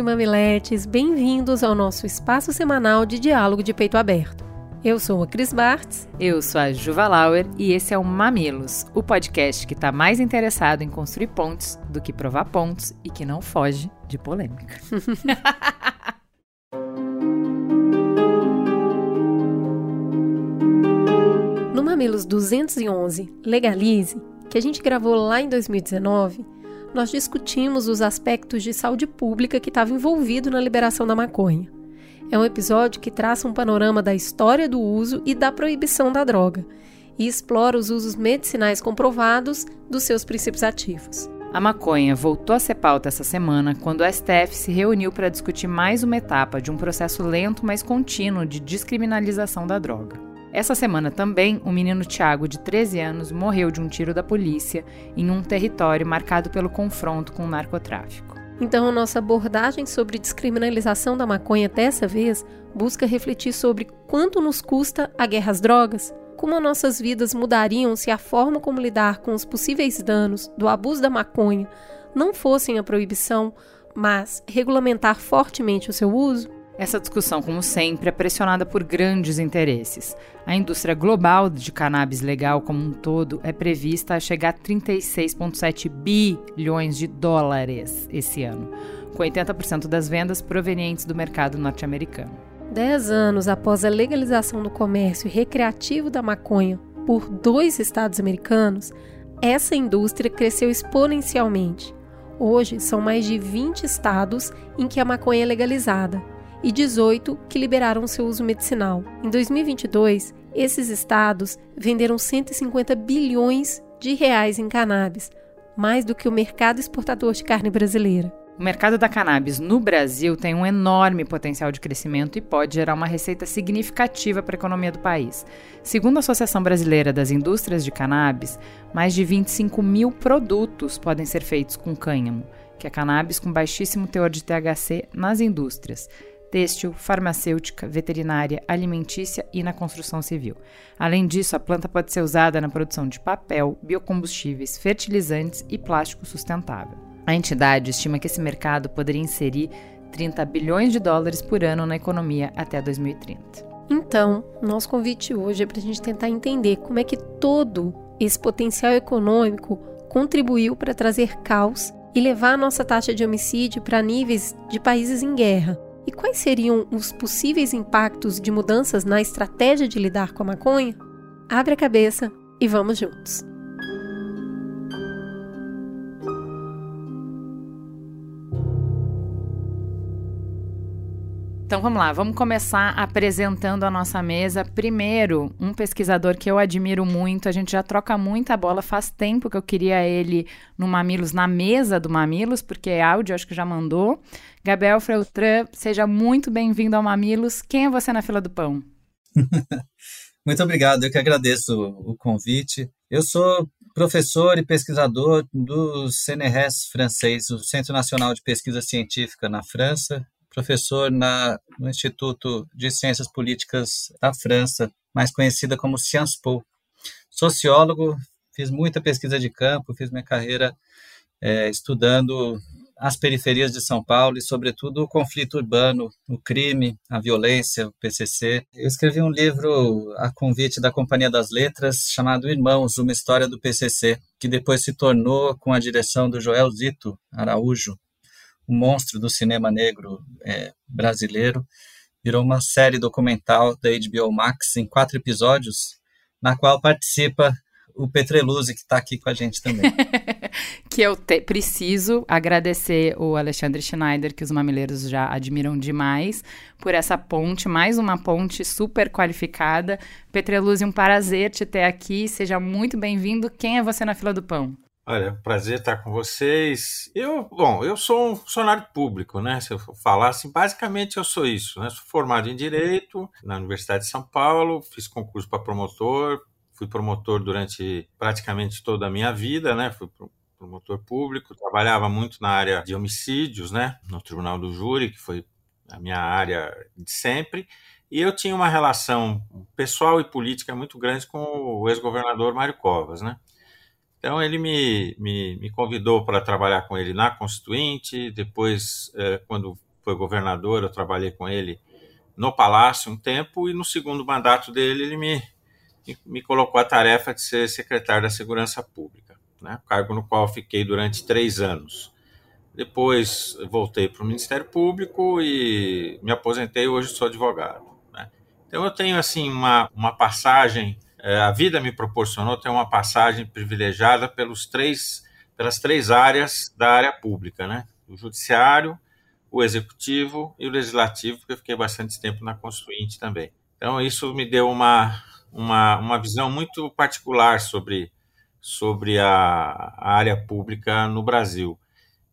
e mamiletes, bem-vindos ao nosso espaço semanal de diálogo de peito aberto. Eu sou a Cris Bartz. Eu sou a Juva Lauer e esse é o Mamilos, o podcast que está mais interessado em construir pontes do que provar pontos e que não foge de polêmica. no Mamilos 211, Legalize, que a gente gravou lá em 2019, nós discutimos os aspectos de saúde pública que estavam envolvidos na liberação da maconha. É um episódio que traça um panorama da história do uso e da proibição da droga e explora os usos medicinais comprovados dos seus princípios ativos. A maconha voltou a ser pauta essa semana quando o STF se reuniu para discutir mais uma etapa de um processo lento, mas contínuo de descriminalização da droga. Essa semana também, o menino Tiago, de 13 anos, morreu de um tiro da polícia em um território marcado pelo confronto com o narcotráfico. Então, a nossa abordagem sobre descriminalização da maconha dessa vez busca refletir sobre quanto nos custa a guerra às drogas, como nossas vidas mudariam se a forma como lidar com os possíveis danos do abuso da maconha não fossem a proibição, mas regulamentar fortemente o seu uso. Essa discussão, como sempre, é pressionada por grandes interesses. A indústria global de cannabis legal como um todo é prevista a chegar a 36,7 bilhões de dólares esse ano, com 80% das vendas provenientes do mercado norte-americano. Dez anos após a legalização do comércio recreativo da maconha por dois estados americanos, essa indústria cresceu exponencialmente. Hoje, são mais de 20 estados em que a maconha é legalizada e 18 que liberaram seu uso medicinal. Em 2022, esses estados venderam 150 bilhões de reais em cannabis, mais do que o mercado exportador de carne brasileira. O mercado da cannabis no Brasil tem um enorme potencial de crescimento e pode gerar uma receita significativa para a economia do país. Segundo a Associação Brasileira das Indústrias de Cannabis, mais de 25 mil produtos podem ser feitos com cânhamo, que é cannabis com baixíssimo teor de THC, nas indústrias têxtil, farmacêutica, veterinária, alimentícia e na construção civil. Além disso, a planta pode ser usada na produção de papel, biocombustíveis, fertilizantes e plástico sustentável. A entidade estima que esse mercado poderia inserir 30 bilhões de dólares por ano na economia até 2030. Então, nosso convite hoje é para a gente tentar entender como é que todo esse potencial econômico contribuiu para trazer caos e levar a nossa taxa de homicídio para níveis de países em guerra. E quais seriam os possíveis impactos de mudanças na estratégia de lidar com a maconha? Abre a cabeça e vamos juntos! Então vamos lá, vamos começar apresentando a nossa mesa. Primeiro, um pesquisador que eu admiro muito, a gente já troca muita bola, faz tempo que eu queria ele no Mamilos, na mesa do Mamilos, porque é áudio, acho que já mandou. Gabriel Freutran, seja muito bem-vindo ao Mamilos. Quem é você na fila do pão? muito obrigado, eu que agradeço o convite. Eu sou professor e pesquisador do CNRS francês, o Centro Nacional de Pesquisa Científica na França, professor na, no Instituto de Ciências Políticas da França, mais conhecida como Sciences Po. Sociólogo, fiz muita pesquisa de campo, fiz minha carreira é, estudando as periferias de São Paulo e, sobretudo, o conflito urbano, o crime, a violência, o PCC. Eu escrevi um livro a convite da Companhia das Letras chamado Irmãos, uma história do PCC, que depois se tornou com a direção do Joel Zito Araújo, um monstro do cinema negro é, brasileiro, virou uma série documental da HBO Max em quatro episódios, na qual participa o Petreluzzi, que está aqui com a gente também. que eu te, preciso agradecer o Alexandre Schneider, que os mamileiros já admiram demais, por essa ponte, mais uma ponte super qualificada. Petreluzzi, um prazer te ter aqui, seja muito bem-vindo. Quem é você na fila do pão? Olha, prazer estar com vocês. Eu, bom, eu sou um funcionário público, né? Se eu falar assim, basicamente eu sou isso, né? Sou formado em Direito na Universidade de São Paulo, fiz concurso para promotor, fui promotor durante praticamente toda a minha vida, né? Fui promotor público, trabalhava muito na área de homicídios, né? No Tribunal do Júri, que foi a minha área de sempre. E eu tinha uma relação pessoal e política muito grande com o ex-governador Mário Covas, né? Então ele me, me, me convidou para trabalhar com ele na Constituinte, depois, é, quando foi governador, eu trabalhei com ele no Palácio um tempo, e no segundo mandato dele ele me, me colocou a tarefa de ser secretário da Segurança Pública, né? cargo no qual fiquei durante três anos. Depois voltei para o Ministério Público e me aposentei, hoje sou advogado. Né? Então eu tenho assim uma, uma passagem é, a vida me proporcionou ter uma passagem privilegiada pelos três, pelas três áreas da área pública, né? O judiciário, o executivo e o legislativo, porque eu fiquei bastante tempo na Constituinte também. Então isso me deu uma, uma, uma visão muito particular sobre, sobre a, a área pública no Brasil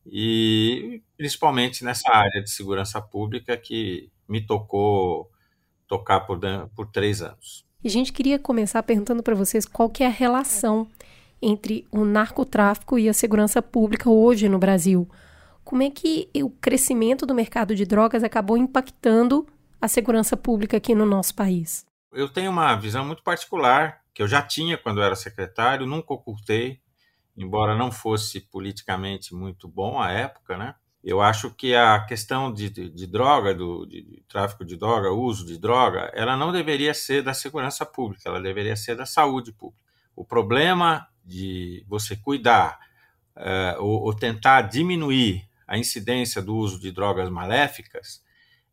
e principalmente nessa área de segurança pública que me tocou tocar por, por três anos. E a gente queria começar perguntando para vocês qual que é a relação entre o narcotráfico e a segurança pública hoje no Brasil. Como é que o crescimento do mercado de drogas acabou impactando a segurança pública aqui no nosso país? Eu tenho uma visão muito particular, que eu já tinha quando era secretário, nunca ocultei, embora não fosse politicamente muito bom à época, né? Eu acho que a questão de, de, de droga, do de, de tráfico de droga, uso de droga, ela não deveria ser da segurança pública, ela deveria ser da saúde pública. O problema de você cuidar uh, ou, ou, tentar diminuir a incidência do uso de drogas maléficas,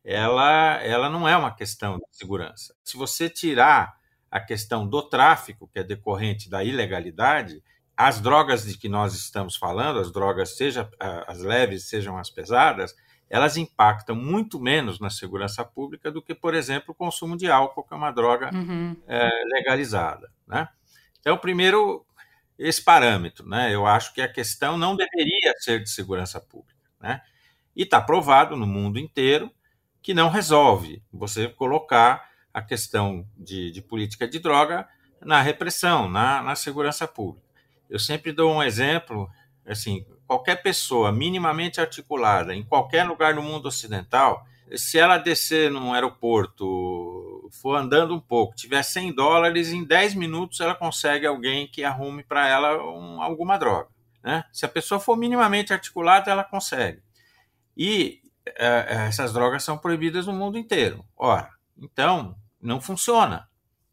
ela, ela não é uma questão de segurança. Se você tirar a questão do tráfico, que é decorrente da ilegalidade, as drogas de que nós estamos falando, as drogas, seja as leves, sejam as pesadas, elas impactam muito menos na segurança pública do que, por exemplo, o consumo de álcool, que é uma droga uhum. é, legalizada. Né? Então, primeiro, esse parâmetro. Né? Eu acho que a questão não deveria ser de segurança pública. Né? E está provado no mundo inteiro que não resolve você colocar a questão de, de política de droga na repressão, na, na segurança pública. Eu sempre dou um exemplo, assim, qualquer pessoa minimamente articulada em qualquer lugar no mundo ocidental, se ela descer num aeroporto, for andando um pouco, tiver 100 dólares, em 10 minutos ela consegue alguém que arrume para ela um, alguma droga. Né? Se a pessoa for minimamente articulada, ela consegue. E é, essas drogas são proibidas no mundo inteiro. Ora, então, não funciona.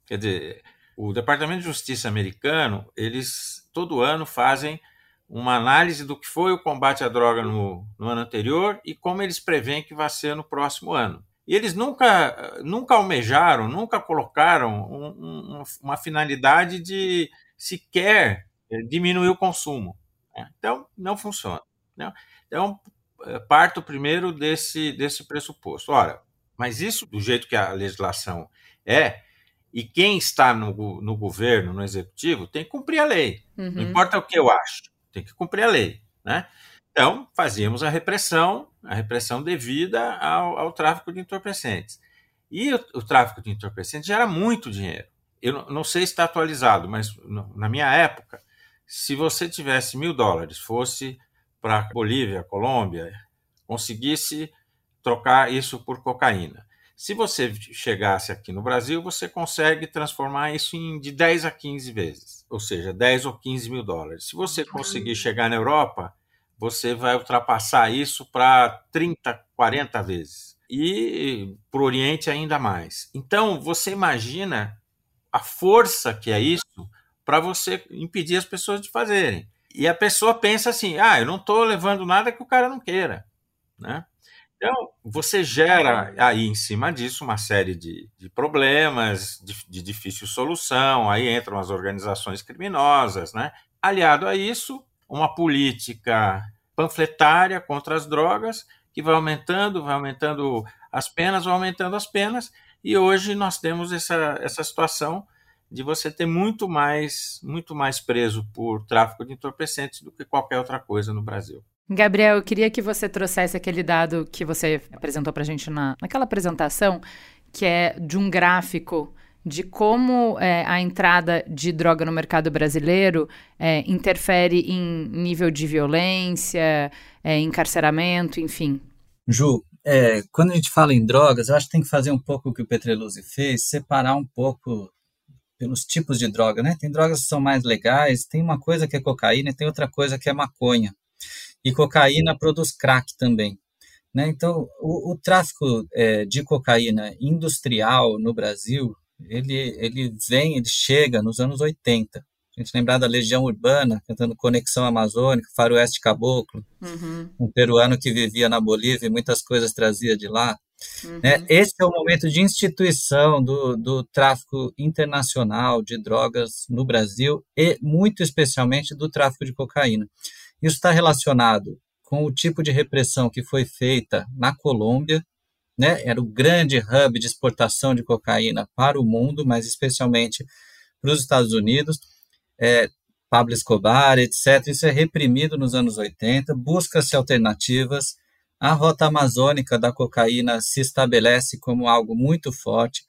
Quer dizer, o Departamento de Justiça americano, eles todo ano fazem uma análise do que foi o combate à droga no, no ano anterior e como eles preveem que vai ser no próximo ano. E eles nunca, nunca almejaram, nunca colocaram um, um, uma finalidade de sequer eh, diminuir o consumo. Né? Então, não funciona. Né? Então, eh, parto primeiro desse, desse pressuposto. Ora, mas isso, do jeito que a legislação é, e quem está no, no governo, no executivo, tem que cumprir a lei. Uhum. Não importa o que eu acho, tem que cumprir a lei. Né? Então, fazíamos a repressão, a repressão devida ao, ao tráfico de entorpecentes. E o, o, tráfico de entorpecentes gera muito dinheiro. Eu não, não sei se está atualizado, mas no, na minha época, se você tivesse mil dólares, fosse para Bolívia, Colômbia, conseguisse trocar isso por cocaína se você chegasse aqui no Brasil, você consegue transformar isso em de 10 a 15 vezes, ou seja, 10 ou 15 mil dólares. Se você conseguir chegar na Europa, você vai ultrapassar isso para 30, 40 vezes. E para o Oriente ainda mais. Então, você imagina a força que é isso para você impedir as pessoas de fazerem. E a pessoa pensa assim: ah, eu não estou levando nada que o cara não queira. Né? Então, você gera aí em cima disso uma série de, de problemas de, de, difícil solução, aí entram as organizações criminosas, né? Aliado a isso, uma política panfletária contra as drogas, que vai aumentando, vai aumentando as penas, vai aumentando as penas, e hoje nós temos essa, essa situação de você ter muito mais, muito mais preso por tráfico de entorpecentes do que qualquer outra coisa no Brasil. Gabriel, eu queria que você trouxesse aquele dado que você apresentou para a gente na, naquela apresentação, que é de um gráfico de como é, a entrada de droga no mercado brasileiro é, interfere em nível de violência, é, encarceramento, enfim. Ju, é, quando a gente fala em drogas, eu acho que tem que fazer um pouco o que o Petreluzzi fez, separar um pouco pelos tipos de droga, né? Tem drogas que são mais legais, tem uma coisa que é cocaína e tem outra coisa que é maconha. E cocaína produz crack também. Né? Então, o, o tráfico é, de cocaína industrial no Brasil, ele, ele vem, ele chega nos anos 80. A gente lembrar da Legião Urbana, cantando Conexão Amazônica, Faroeste Caboclo, uhum. um peruano que vivia na Bolívia e muitas coisas trazia de lá. Uhum. Né? Esse é o momento de instituição do, do tráfico internacional de drogas no Brasil e, muito especialmente, do tráfico de cocaína. Isso está relacionado com o tipo de repressão que foi feita na Colômbia, né? Era o grande hub de exportação de cocaína para o mundo, mas especialmente para os Estados Unidos. É, Pablo Escobar, etc. Isso é reprimido nos anos 80, busca-se alternativas. A rota amazônica da cocaína se estabelece como algo muito forte.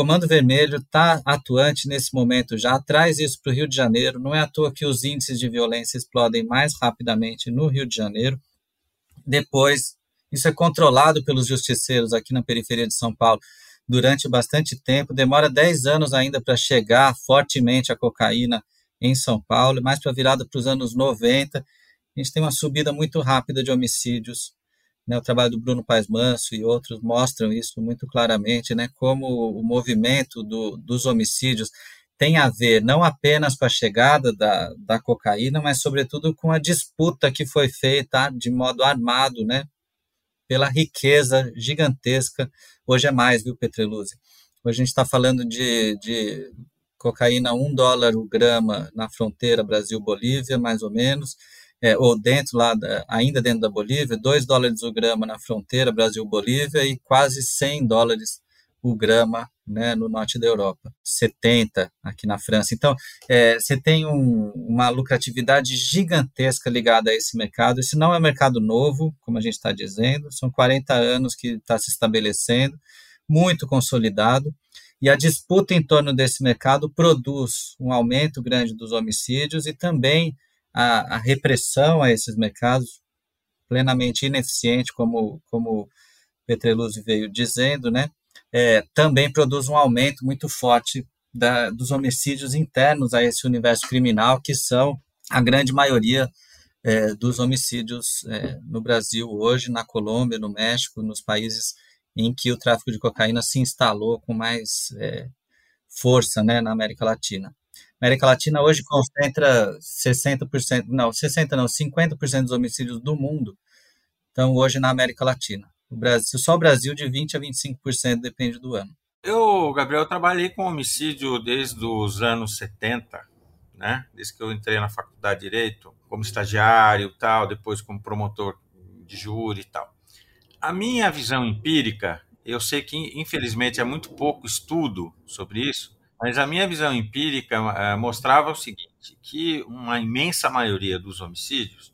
Comando Vermelho está atuante nesse momento já, traz isso para o Rio de Janeiro. Não é à toa que os índices de violência explodem mais rapidamente no Rio de Janeiro. Depois, isso é controlado pelos justiceiros aqui na periferia de São Paulo durante bastante tempo. Demora 10 anos ainda para chegar fortemente a cocaína em São Paulo, mais para virada para os anos 90. A gente tem uma subida muito rápida de homicídios. Né? O trabalho do Bruno Paes Manso e outros mostram isso muito claramente, né? como o movimento do, dos homicídios tem a ver não apenas com a chegada da, da cocaína, mas sobretudo com a disputa que foi feita de modo armado, né, pela riqueza gigantesca. Hoje é mais, viu, Petreluzzi? Hoje a gente está falando de, de cocaína um dólar o grama na fronteira Brasil-Bolívia, mais ou menos, é, ou dentro lá, da, ainda dentro da Bolívia, 2 dólares o grama na fronteira Brasil-Bolívia e quase 100 dólares o grama né, no norte da Europa, 70 aqui na França. Então, é, você tem um, uma lucratividade gigantesca ligada a esse mercado. Esse não é um mercado novo, como a gente está dizendo, são 40 anos que está se estabelecendo, muito consolidado, e a disputa em torno desse mercado produz um aumento grande dos homicídios e também a, a repressão a esses mercados, plenamente ineficiente, como, como Petreluzzi veio dizendo, né? é, também produz um aumento muito forte da, dos homicídios internos a esse universo criminal, que são a grande maioria é, dos homicídios é, no Brasil hoje, na Colômbia, no México, nos países em que o tráfico de cocaína se instalou com mais é, força né, na América Latina. América Latina hoje concentra 60%, não, 60% não, 50% dos homicídios do mundo estão hoje na América Latina. O Brasil, só o Brasil de 20 a 25% depende do ano. Eu, Gabriel, trabalhei com homicídio desde os anos 70, né? Desde que eu entrei na faculdade de direito, como estagiário, tal, depois como promotor de júri e tal. A minha visão empírica, eu sei que infelizmente é muito pouco estudo sobre isso, mas a minha visão empírica uh, mostrava o seguinte, que uma imensa maioria dos homicídios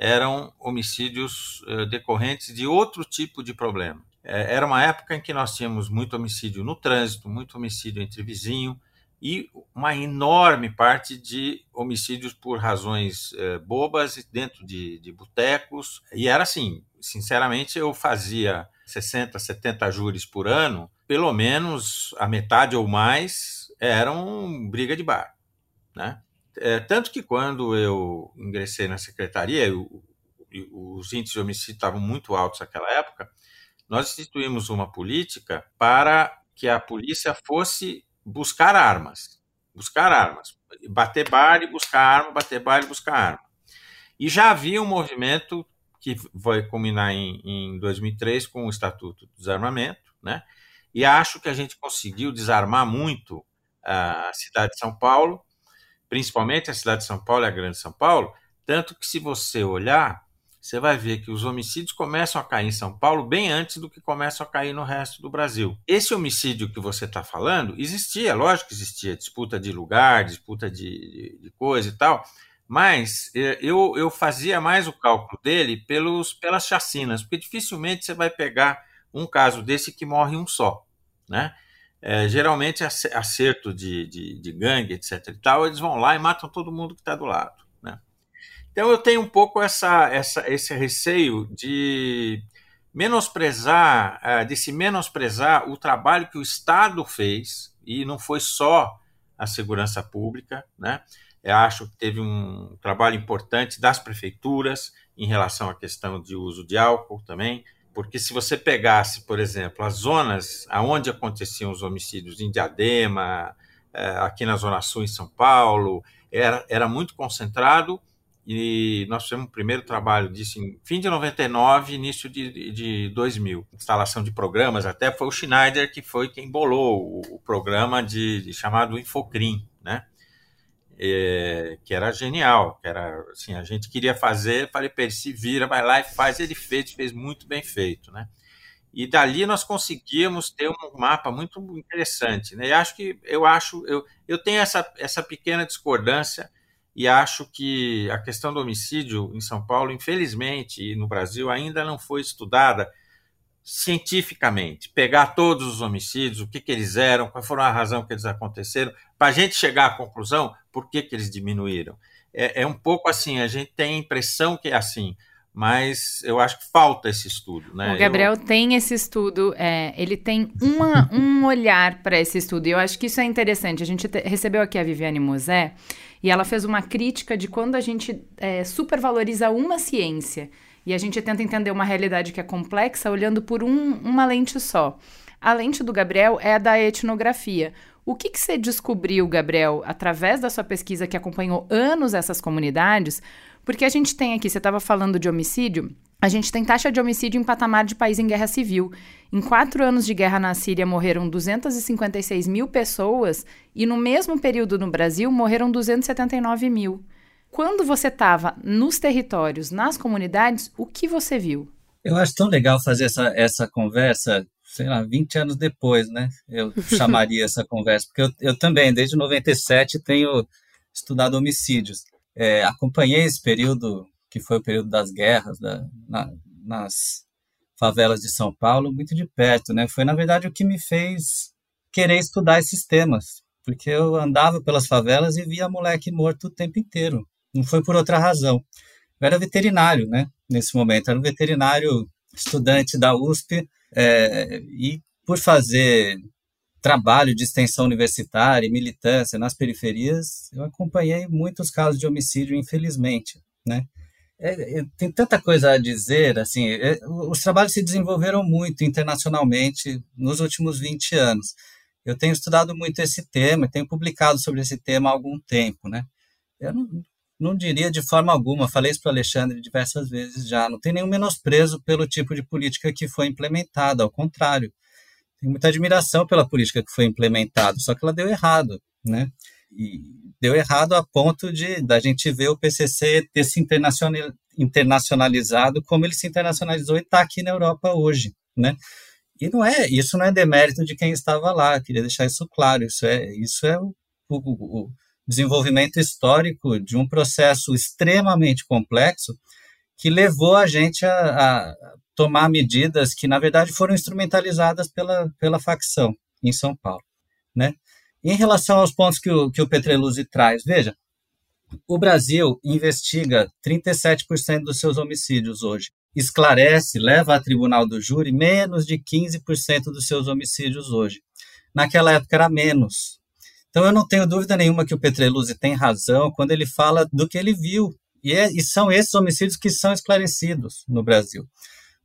eram homicídios eh, decorrentes de outro tipo de problema. É, era uma época em que nós tínhamos muito homicídio no trânsito, muito homicídio entre vizinho e uma enorme parte de homicídios por razões eh, bobas dentro de, de botecos. E era assim, sinceramente, eu fazia 60, 70 júris por ano, pelo menos a metade ou mais eram briga de bar, né? É, tanto que quando eu ingressei na secretaria, eu, os índices de homicídio estavam muito altos naquela época, nós instituímos uma política para que a polícia fosse buscar armas. Buscar armas. Bater bar e buscar arma, bater bar e buscar arma. E já havia um movimento que vai culminar em, em 2003 com o Estatuto do Desarmamento, né? E acho que a gente conseguiu desarmar muito a cidade de São Paulo principalmente a cidade de São Paulo e a Grande São Paulo, tanto que se você olhar, você vai ver que os homicídios começam a cair em São Paulo bem antes do que começam a cair no resto do Brasil. Esse homicídio que você está falando existia, lógico que existia, disputa de lugar, disputa de, de, coisa e tal, mas é, eu, eu fazia mais o cálculo dele pelos, pelas chacinas, porque dificilmente você vai pegar um caso desse que morre um só, né? É, geralmente acerto de, de, de gangue, etc e tal, eles vão lá e matam todo mundo que está do lado. Então eu tenho um pouco essa, essa, esse receio de menosprezar, eh, de se menosprezar o trabalho que o Estado fez, e não foi só a segurança pública, né? Eu acho que teve um trabalho importante das prefeituras em relação à questão de uso de álcool também, porque se você pegasse, por exemplo, as zonas aonde aconteciam os homicídios em Diadema, eh, aqui na Zona Sul em São Paulo, era, era muito concentrado e nós fizemos o primeiro trabalho disso em fim de 99, início de, de 2000. Instalação de programas, até foi o Schneider que foi quem bolou o, o programa de, de, chamado Infocrim, né? É, que era genial, que era assim, a gente queria fazer, falei para ele, se vira, vai lá e faz, ele fez, fez muito bem feito, né? E dali nós conseguimos ter um mapa muito interessante, né? E acho que eu acho, eu, eu tenho essa, essa pequena discordância e acho que a questão do homicídio em São Paulo, infelizmente, e no Brasil, ainda não foi estudada cientificamente. Pegar todos os homicídios, o que, que eles eram, qual foram a razão que eles aconteceram, para a gente chegar à conclusão por que, que eles diminuíram. É, é um pouco assim, a gente tem a impressão que é assim, mas eu acho que falta esse estudo. Né? O Gabriel eu... tem esse estudo, é, ele tem uma, um olhar para esse estudo, e eu acho que isso é interessante. A gente te, recebeu aqui a Viviane Mosé, e ela fez uma crítica de quando a gente é, supervaloriza uma ciência e a gente tenta entender uma realidade que é complexa olhando por um, uma lente só. A lente do Gabriel é a da etnografia. O que, que você descobriu, Gabriel, através da sua pesquisa que acompanhou anos essas comunidades? Porque a gente tem aqui, você estava falando de homicídio, a gente tem taxa de homicídio em patamar de país em guerra civil. Em quatro anos de guerra na Síria morreram 256 mil pessoas e no mesmo período no Brasil morreram 279 mil. Quando você estava nos territórios, nas comunidades, o que você viu? Eu acho tão legal fazer essa, essa conversa, sei lá, 20 anos depois, né? Eu chamaria essa conversa, porque eu, eu também, desde 97, tenho estudado homicídios. É, acompanhei esse período que foi o período das guerras da, na, nas favelas de São Paulo muito de perto, né? Foi na verdade o que me fez querer estudar esses temas, porque eu andava pelas favelas e via moleque morto o tempo inteiro. Não foi por outra razão. Eu era veterinário, né? Nesse momento, era um veterinário estudante da USP é, e por fazer trabalho de extensão universitária e militância nas periferias, eu acompanhei muitos casos de homicídio, infelizmente, né? É, é, tem tanta coisa a dizer, assim, é, os trabalhos se desenvolveram muito internacionalmente nos últimos 20 anos. Eu tenho estudado muito esse tema, tenho publicado sobre esse tema há algum tempo, né? Eu não, não diria de forma alguma, falei isso para o Alexandre diversas vezes já, não tem nenhum menosprezo pelo tipo de política que foi implementada, ao contrário. Tenho muita admiração pela política que foi implementada, só que ela deu errado, né? E deu errado a ponto de da gente ver o PCC ter se internacionalizado como ele se internacionalizou e está aqui na Europa hoje, né? E não é isso não é demérito de quem estava lá. Queria deixar isso claro. Isso é isso é o, o, o desenvolvimento histórico de um processo extremamente complexo que levou a gente a, a tomar medidas que na verdade foram instrumentalizadas pela pela facção em São Paulo, né? Em relação aos pontos que o, que o Petreluzzi traz, veja, o Brasil investiga 37% dos seus homicídios hoje. Esclarece, leva a tribunal do júri menos de 15% dos seus homicídios hoje. Naquela época era menos. Então eu não tenho dúvida nenhuma que o Petreluzzi tem razão quando ele fala do que ele viu. E, é, e são esses homicídios que são esclarecidos no Brasil.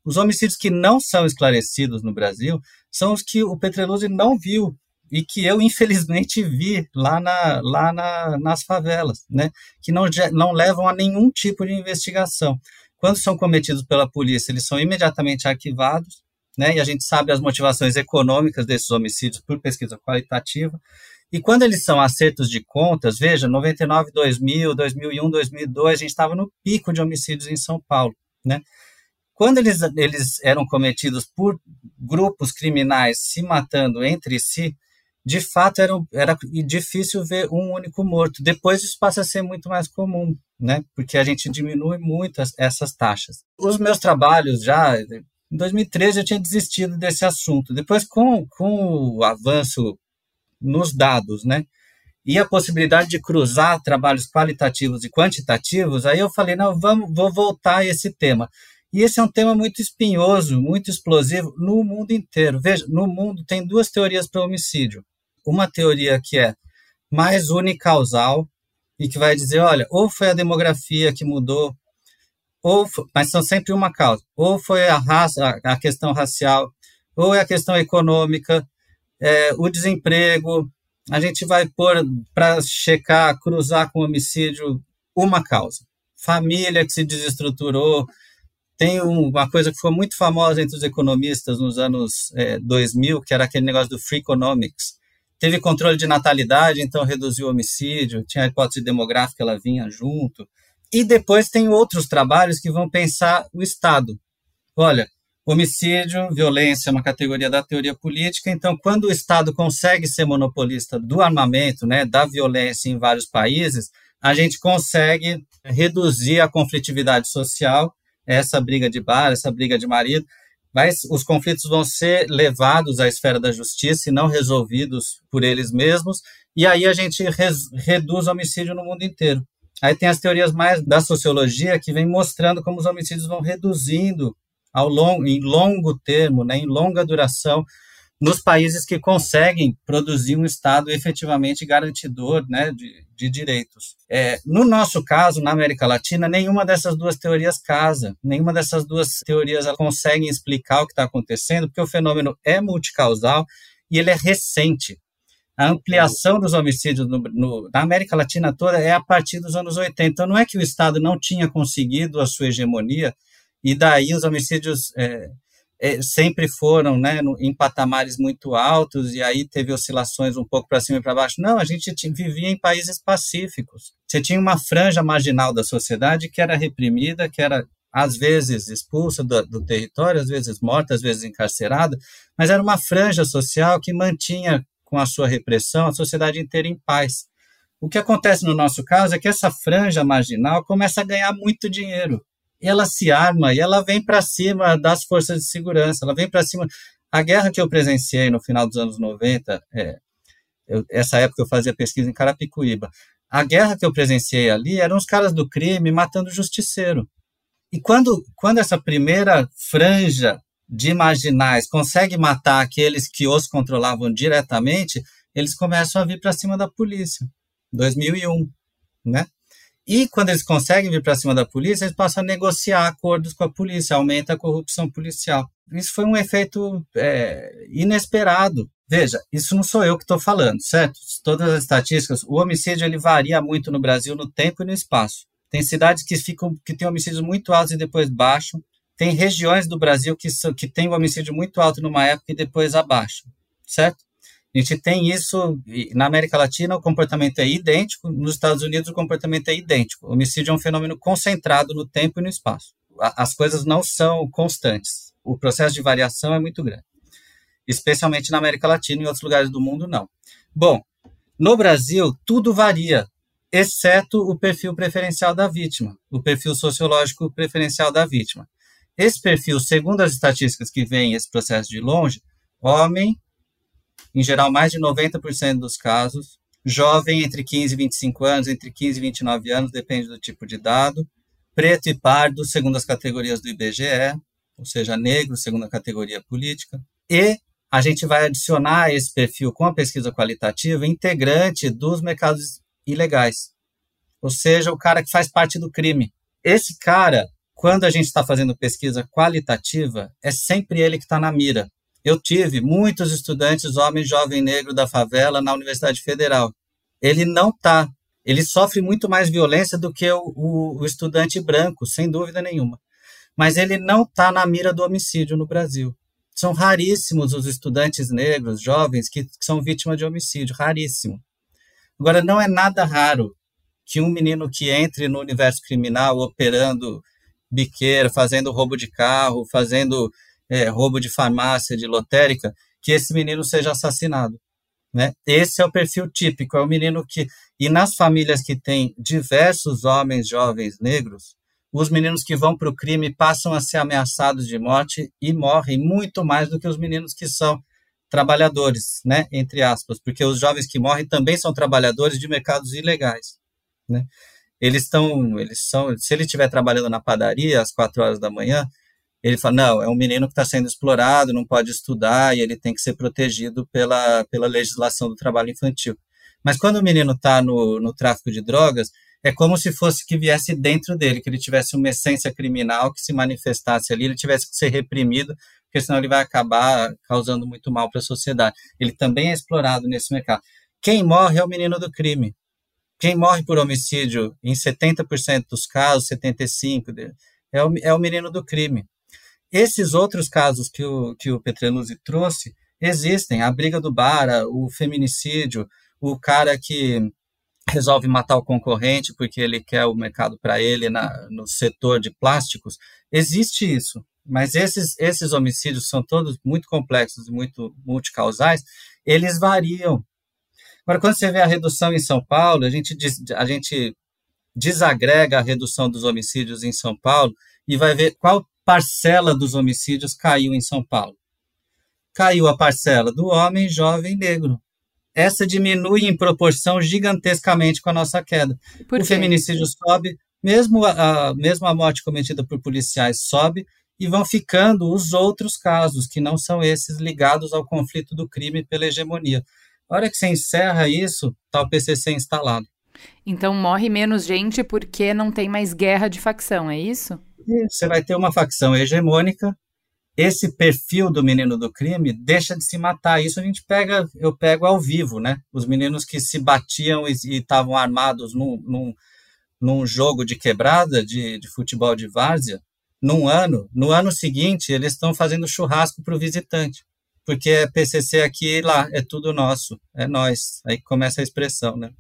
Os homicídios que não são esclarecidos no Brasil são os que o Petreluzzi não viu, e que eu infelizmente vi lá, na, lá na, nas favelas, né, que não, não levam a nenhum tipo de investigação. Quando são cometidos pela polícia, eles são imediatamente arquivados, né, e a gente sabe as motivações econômicas desses homicídios por pesquisa qualitativa. E quando eles são acertos de contas, veja, 99, 2000, 2001, 2002, a gente estava no pico de homicídios em São Paulo. né? Quando eles, eles eram cometidos por grupos criminais se matando entre si, de fato era, era difícil ver um único morto. Depois isso passa a ser muito mais comum, né? Porque a gente diminui muito as, essas taxas. Os meus trabalhos já em 2013 eu tinha desistido desse assunto. Depois com, com o avanço nos dados, né? E a possibilidade de cruzar trabalhos qualitativos e quantitativos, aí eu falei, não, vamos, vou voltar a esse tema. E esse é um tema muito espinhoso, muito explosivo no mundo inteiro. Veja, no mundo tem duas teorias para homicídio uma teoria que é mais unicausal e que vai dizer, olha, ou foi a demografia que mudou, ou mas são sempre uma causa, ou foi a raça, a questão racial, ou é a questão econômica, é, o desemprego. A gente vai pôr para checar, cruzar com homicídio uma causa. Família que se desestruturou. Tem uma coisa que foi muito famosa entre os economistas nos anos é, 2000, que era aquele negócio do free economics, Teve controle de natalidade, então reduziu o homicídio, tinha a hipótese demográfica, ela vinha junto. E depois tem outros trabalhos que vão pensar o Estado. Olha, homicídio, violência é uma categoria da teoria política, então quando o Estado consegue ser monopolista do armamento, né, da violência em vários países, a gente consegue reduzir a conflitividade social, essa briga de bar, essa briga de marido, mas os conflitos vão ser levados à esfera da justiça e não resolvidos por eles mesmos, e aí a gente res, reduz o homicídio no mundo inteiro. Aí tem as teorias mais da sociologia que vem mostrando como os homicídios vão reduzindo ao longo, em longo termo, né, em longa duração, nos países que conseguem produzir um Estado efetivamente garantidor né, de, de direitos. É, no nosso caso, na América Latina, nenhuma dessas duas teorias casa, nenhuma dessas duas teorias conseguem explicar o que está acontecendo, porque o fenômeno é multicausal e ele é recente. A ampliação dos homicídios no, no, na América Latina toda é a partir dos anos 80. Então, não é que o Estado não tinha conseguido a sua hegemonia, e daí os homicídios é, é, sempre foram né, no, em patamares muito altos e aí teve oscilações um pouco para cima e para baixo. Não, a gente vivia em países pacíficos. Você tinha uma franja marginal da sociedade que era reprimida, que era às vezes expulsa do, do território, às vezes morta, às vezes encarcerada, mas era uma franja social que mantinha com a sua repressão a sociedade inteira em paz. O que acontece no nosso caso é que essa franja marginal começa a ganhar muito dinheiro ela se arma e ela vem para cima das forças de segurança, ela vem para cima. A guerra que eu presenciei no final dos anos 90, é, eu, essa época eu fazia pesquisa em Carapicuíba, a guerra que eu presenciei ali eram os caras do crime matando o justiceiro. E quando, quando essa primeira franja de marginais consegue matar aqueles que os controlavam diretamente, eles começam a vir para cima da polícia. 2001, né? E quando eles conseguem vir para cima da polícia, eles passam a negociar acordos com a polícia, aumenta a corrupção policial. Isso foi um efeito é, inesperado. Veja, isso não sou eu que estou falando, certo? Todas as estatísticas, o homicídio ele varia muito no Brasil no tempo e no espaço. Tem cidades que ficam que têm homicídios muito altos e depois baixam. Tem regiões do Brasil que, que têm um homicídio muito alto numa época e depois abaixo, certo? A gente tem isso na América Latina, o comportamento é idêntico, nos Estados Unidos o comportamento é idêntico. O homicídio é um fenômeno concentrado no tempo e no espaço. As coisas não são constantes. O processo de variação é muito grande, especialmente na América Latina e em outros lugares do mundo não. Bom, no Brasil tudo varia, exceto o perfil preferencial da vítima, o perfil sociológico preferencial da vítima. Esse perfil, segundo as estatísticas que vêm esse processo de longe, homem, em geral, mais de 90% dos casos. Jovem entre 15 e 25 anos, entre 15 e 29 anos, depende do tipo de dado. Preto e pardo, segundo as categorias do IBGE, ou seja, negro, segundo a categoria política. E a gente vai adicionar esse perfil com a pesquisa qualitativa integrante dos mercados ilegais, ou seja, o cara que faz parte do crime. Esse cara, quando a gente está fazendo pesquisa qualitativa, é sempre ele que está na mira. Eu tive muitos estudantes, homem jovem negro da favela, na Universidade Federal. Ele não está. Ele sofre muito mais violência do que o, o, o estudante branco, sem dúvida nenhuma. Mas ele não está na mira do homicídio no Brasil. São raríssimos os estudantes negros, jovens, que, que são vítimas de homicídio, raríssimo. Agora, não é nada raro que um menino que entre no universo criminal operando biqueira, fazendo roubo de carro, fazendo é, roubo de farmácia, de lotérica, que esse menino seja assassinado. Né? Esse é o perfil típico, é o menino que. E nas famílias que têm diversos homens jovens negros, os meninos que vão para o crime passam a ser ameaçados de morte e morrem muito mais do que os meninos que são trabalhadores, né, entre aspas, porque os jovens que morrem também são trabalhadores de mercados ilegais, né? Eles estão, eles são, se ele estiver trabalhando na padaria às quatro horas da manhã, ele fala, não, é um menino que está sendo explorado, não pode estudar e ele tem que ser protegido pela, pela legislação do trabalho infantil. Mas quando o menino está no, no tráfico de drogas, é como se fosse que viesse dentro dele, que ele tivesse uma essência criminal que se manifestasse ali, ele tivesse que ser reprimido, porque senão ele vai acabar causando muito mal para a sociedade. Ele também é explorado nesse mercado. Quem morre é o menino do crime. Quem morre por homicídio, em 70% dos casos, 75%, é o, é o menino do crime. Esses outros casos que o, que o Petreluzzi trouxe existem. A briga do bar, o feminicídio, o cara que resolve matar o concorrente porque ele quer o mercado para ele na, no setor de plásticos. Existe isso, mas esses, esses homicídios são todos muito complexos e muito multicausais, eles variam. Agora, quando você vê a redução em São Paulo, a gente, a gente desagrega a redução dos homicídios em São Paulo e vai ver qual parcela dos homicídios caiu em São Paulo. Caiu a parcela do homem jovem negro essa diminui em proporção gigantescamente com a nossa queda. O feminicídio sobe, mesmo a, a, mesmo a morte cometida por policiais sobe, e vão ficando os outros casos, que não são esses ligados ao conflito do crime pela hegemonia. A hora que você encerra isso, está o PCC instalado. Então morre menos gente porque não tem mais guerra de facção, é isso? Você vai ter uma facção hegemônica esse perfil do menino do crime deixa de se matar. Isso a gente pega, eu pego ao vivo, né? Os meninos que se batiam e estavam armados num, num, num, jogo de quebrada de, de futebol de várzea, num ano, no ano seguinte eles estão fazendo churrasco para o visitante, porque é PCC aqui e lá, é tudo nosso, é nós. Aí começa a expressão, né?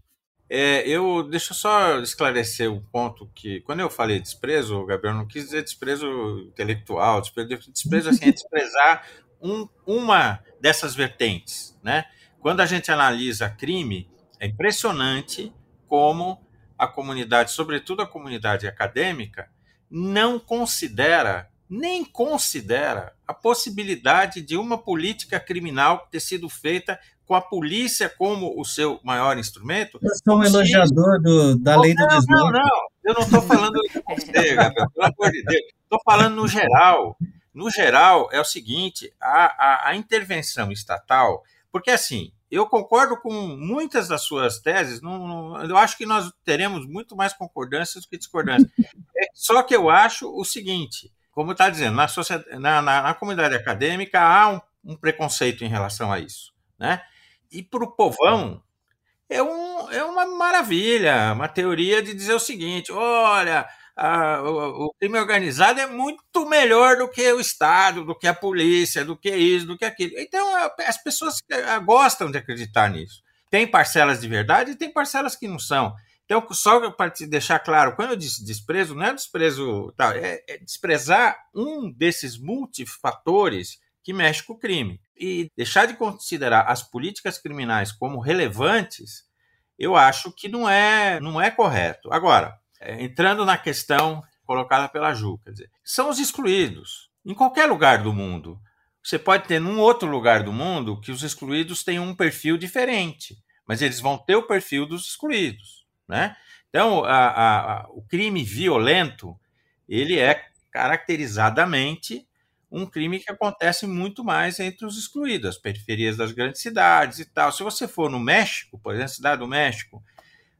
É, eu deixa eu só esclarecer um ponto que quando eu falei desprezo, Gabriel, não quis dizer desprezo intelectual, desprezo, desprezo assim, é desprezar um, uma dessas vertentes, né? Quando a gente analisa crime, é impressionante como a comunidade, sobretudo a comunidade acadêmica, não considera nem considera a possibilidade de uma política criminal ter sido feita com a polícia como o seu maior instrumento. Eu sou um elogiador do, da lei do desmonte. Não, não, eu não estou falando de você, Gabriel, pelo amor de Deus. Estou falando no geral. No geral, é o seguinte, a, a, a, intervenção estatal, porque assim, eu concordo com muitas das suas teses, não, não, eu acho que nós teremos muito mais concordâncias do que discordâncias. É, só que eu acho o seguinte, como está dizendo, na, na, na, na, comunidade acadêmica há um, um preconceito em relação a isso, né? E para o povão, é, um, é uma maravilha, uma teoria de dizer o seguinte: olha, a, o, o, crime organizado é muito melhor do que o Estado, do que a polícia, do que isso, do que aquilo. Então, as pessoas gostam de acreditar nisso. Tem parcelas de verdade e tem parcelas que não são. Então, só para deixar claro, quando eu disse desprezo, não é desprezo, tá, é, é desprezar um desses multifatores que mexe com o crime. E deixar de considerar as políticas criminais como relevantes, eu acho que não é, não é correto. Agora, é, entrando na questão colocada pela Ju, quer dizer, são os excluídos. Em qualquer lugar do mundo. Você pode ter num outro lugar do mundo que os excluídos têm um perfil diferente, mas eles vão ter o perfil dos excluídos. Né? Então, a, a, a, o crime violento ele é caracterizadamente um crime que acontece muito mais entre os excluídos, as periferias das grandes cidades e tal. Se você for no México, por exemplo, cidade do México,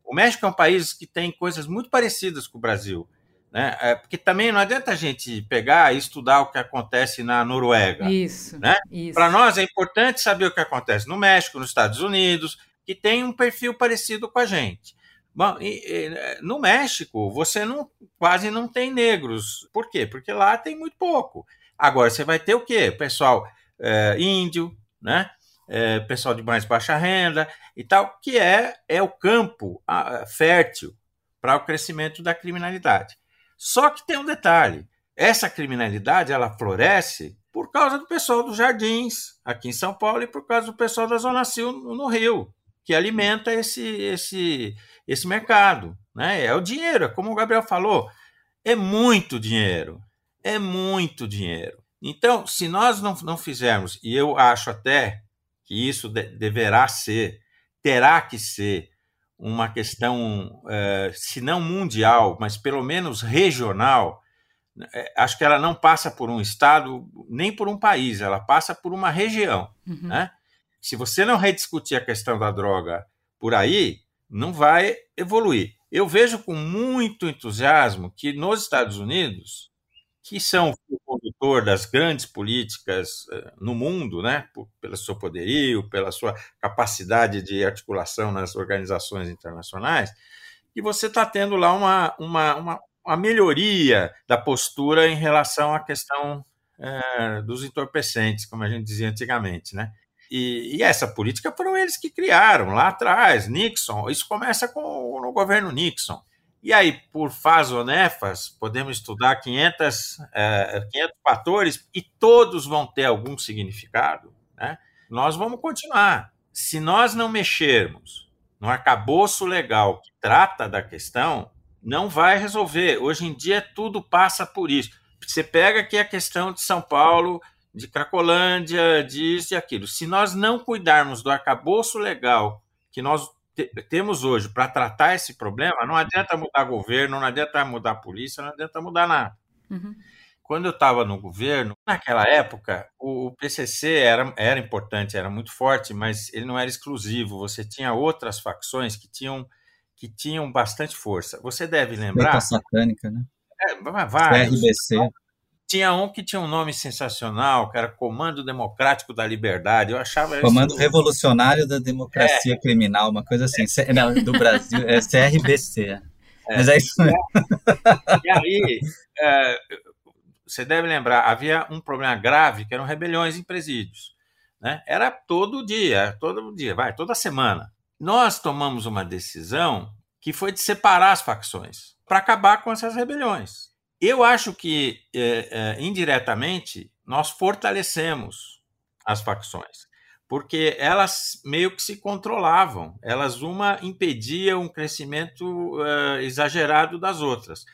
o México é um país que tem coisas muito parecidas com o Brasil. Né? É, porque também não adianta a gente pegar e estudar o que acontece na Noruega. Isso. Né? isso. Para nós é importante saber o que acontece no México, nos Estados Unidos, que tem um perfil parecido com a gente. Bom, e, e, no México, você não, quase não tem negros. Por quê? Porque lá tem muito pouco. Agora, você vai ter o quê? Pessoal é, índio, né? É, pessoal de mais baixa renda e tal, que é, é o campo a, fértil para o crescimento da criminalidade. Só que tem um detalhe: essa criminalidade ela floresce por causa do pessoal dos jardins aqui em São Paulo e por causa do pessoal da Zona Sul no Rio, que alimenta esse, esse, esse mercado. Né? É o dinheiro, é como o Gabriel falou, é muito dinheiro. É muito dinheiro. Então, se nós não, não fizermos, e eu acho até que isso de, deverá ser, terá que ser uma questão, é, se não mundial, mas pelo menos regional, é, acho que ela não passa por um estado nem por um país, ela passa por uma região. Uhum. Né? Se você não rediscutir a questão da droga por aí, não vai evoluir. Eu vejo com muito entusiasmo que nos Estados Unidos, que são o condutor das grandes políticas eh, no mundo, né, pelo seu poderio, pela sua capacidade de articulação nas organizações internacionais, e você está tendo lá uma, uma, uma, uma melhoria da postura em relação à questão é, dos entorpecentes, como a gente dizia antigamente, né? E, e, essa política foram eles que criaram lá atrás, Nixon. Isso começa com no governo Nixon. E aí, por faz ou nefas, podemos estudar 500, é, 500 fatores e todos vão ter algum significado. Né? Nós vamos continuar. Se nós não mexermos no arcabouço legal que trata da questão, não vai resolver. Hoje em dia tudo passa por isso. Você pega aqui a questão de São Paulo, de Cracolândia, disso e aquilo. Se nós não cuidarmos do arcabouço legal que nós te temos hoje para tratar esse problema, não adianta mudar governo, não adianta mudar polícia, não adianta mudar nada. Uhum. Quando eu estava no governo, naquela época, o, PCC era, era importante, era muito forte, mas ele não era exclusivo. Você tinha outras facções que tinham que tinham bastante força. Você deve lembrar. satânica, né? É, vários. RBC. Tinha um que tinha um nome sensacional, que era Comando Democrático da Liberdade. Eu achava Comando isso... Revolucionário da Democracia é. Criminal, uma coisa assim. É. Não, do Brasil, é CRBC. É. Mas é isso mesmo. E aí, é, você deve lembrar, havia um problema grave que eram rebeliões em presídios. Né? Era todo dia, todo dia, vai, toda semana nós tomamos uma decisão que foi de separar as facções para acabar com essas rebeliões. Eu acho que, é, é, indiretamente, nós fortalecemos as facções, porque elas meio que se controlavam, elas uma impedia um crescimento é, exagerado das outras.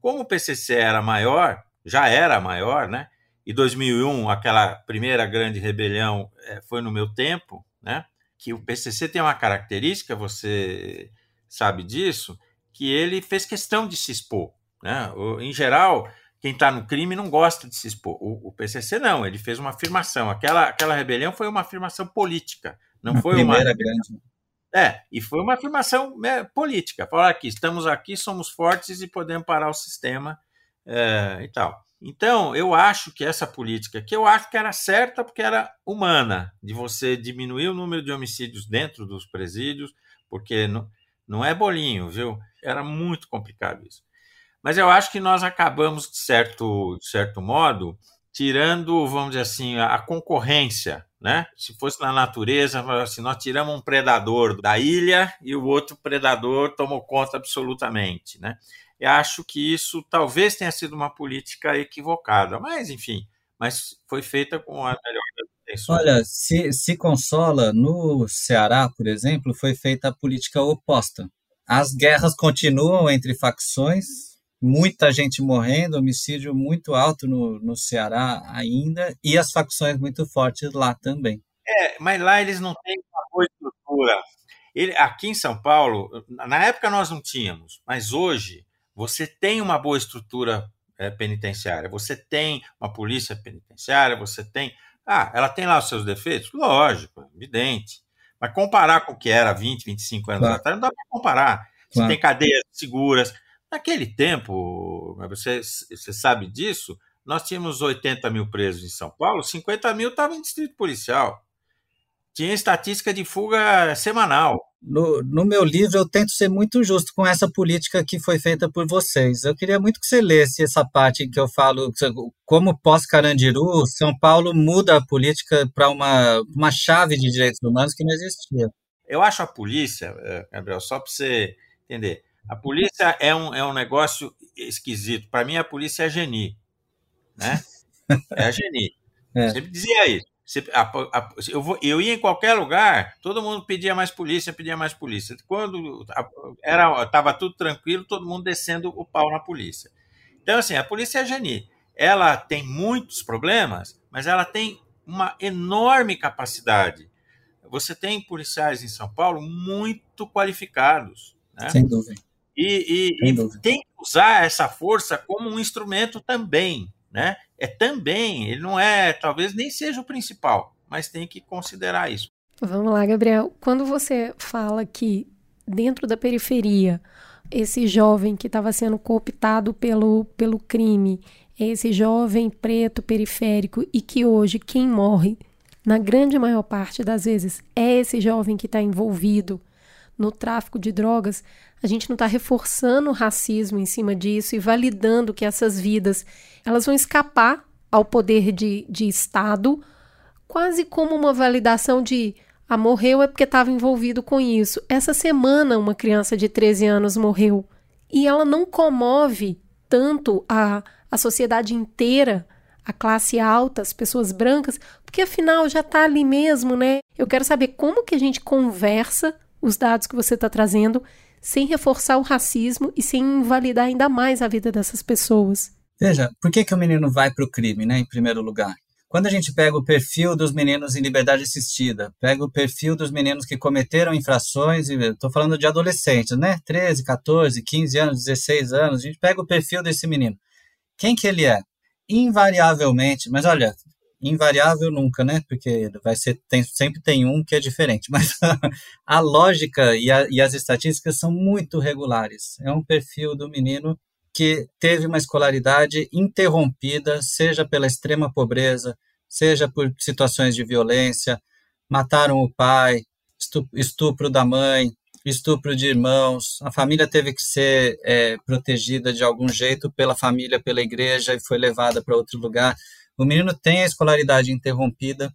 Como o PCC era maior, já era maior, né? E 2001, aquela primeira grande rebelião, foi no meu tempo, né? que o PCC tem uma característica, você sabe disso, que ele fez questão de se expor. Né? Em geral, quem está no crime não gosta de se expor. O, o, PCC não, ele fez uma afirmação. Aquela, aquela rebelião foi uma afirmação política, não a foi primeira uma grande. É, e foi uma afirmação é, política. Falar aqui, estamos aqui, somos fortes e podemos parar o sistema é, e tal. Então, eu acho que essa política, que eu acho que era certa porque era humana, de você diminuir o número de homicídios dentro dos presídios, porque não, não é bolinho, viu? Era muito complicado isso. Mas eu acho que nós acabamos, de certo, de certo modo, tirando, vamos dizer assim, a, concorrência. Né? Se fosse na natureza, assim, nós tiramos um predador da ilha e o outro predador tomou conta absolutamente. Né? Eu acho que isso talvez tenha sido uma política equivocada, mas enfim, mas foi feita com a melhor das intenções. Olha, se, se consola, no Ceará, por exemplo, foi feita a política oposta. As guerras continuam entre facções, muita gente morrendo, homicídio muito alto no, no Ceará ainda, e as facções muito fortes lá também. É, mas lá eles não têm uma boa estrutura. Ele, aqui em São Paulo, na época nós não tínhamos, mas hoje você tem uma boa estrutura é, penitenciária, você tem uma polícia penitenciária, você tem. Ah, ela tem lá os seus defeitos? Lógico, evidente. Mas comparar com o que era 20, 25 anos claro. atrás, não dá para comparar. Você claro. tem cadeias seguras. Naquele tempo, você, você sabe disso, nós tínhamos 80 mil presos em São Paulo, 50 mil estavam em distrito policial. Tinha estatística de fuga semanal no, no meu livro eu tento ser muito justo com essa política que foi feita por vocês. Eu queria muito que você lesse essa parte que eu falo, como pós-Carandiru, São Paulo muda a política para uma, uma chave de direitos humanos que não existia. Eu acho a polícia, eh, Gabriel, só para você entender, A polícia é um, é um negócio esquisito. Para mim, a polícia é geni. Né? É a geni. É. Sempre dizia isso. A, a, eu, vou, eu ia em qualquer lugar, todo mundo pedia mais polícia, pedia mais polícia. Quando era estava tudo tranquilo, todo mundo descendo o pau na polícia. Então, assim, a polícia é geni. Ela tem muitos problemas, mas ela tem uma enorme capacidade. Você tem policiais em São Paulo muito qualificados. Né? Sem dúvida. E, e, e tem que usar essa força como um instrumento também. Né? É também, ele não é, talvez nem seja o principal, mas tem que considerar isso. Vamos lá, Gabriel. Quando você fala que dentro da periferia, esse jovem que estava sendo cooptado pelo, pelo crime, esse jovem preto periférico e que hoje quem morre, na grande maior parte das vezes, é esse jovem que está envolvido no tráfico de drogas, a gente não está reforçando o racismo em cima disso e validando que essas vidas elas vão escapar ao poder de, de Estado, quase como uma validação de ah, morreu é porque estava envolvido com isso. Essa semana, uma criança de 13 anos morreu e ela não comove tanto a, a sociedade inteira, a classe alta, as pessoas brancas, porque afinal já está ali mesmo, né? Eu quero saber como que a gente conversa os dados que você está trazendo sem reforçar o racismo e sem invalidar ainda mais a vida dessas pessoas. Veja, por que, que o menino vai para o crime, né, em primeiro lugar? Quando a gente pega o perfil dos meninos em liberdade assistida, pega o perfil dos meninos que cometeram infrações, estou falando de adolescentes, né? 13, 14, 15 anos, 16 anos, a gente pega o perfil desse menino. Quem que ele é? Invariavelmente, mas olha, invariável nunca, né? Porque vai ser, tem, sempre tem um que é diferente, mas a lógica e, a, e as estatísticas são muito regulares. É um perfil do menino que teve uma escolaridade interrompida, seja pela extrema pobreza, seja por situações de violência, mataram o pai, estupro da mãe, estupro de irmãos, a família teve que ser é, protegida de algum jeito pela família, pela igreja e foi levada para outro lugar. O menino tem a escolaridade interrompida.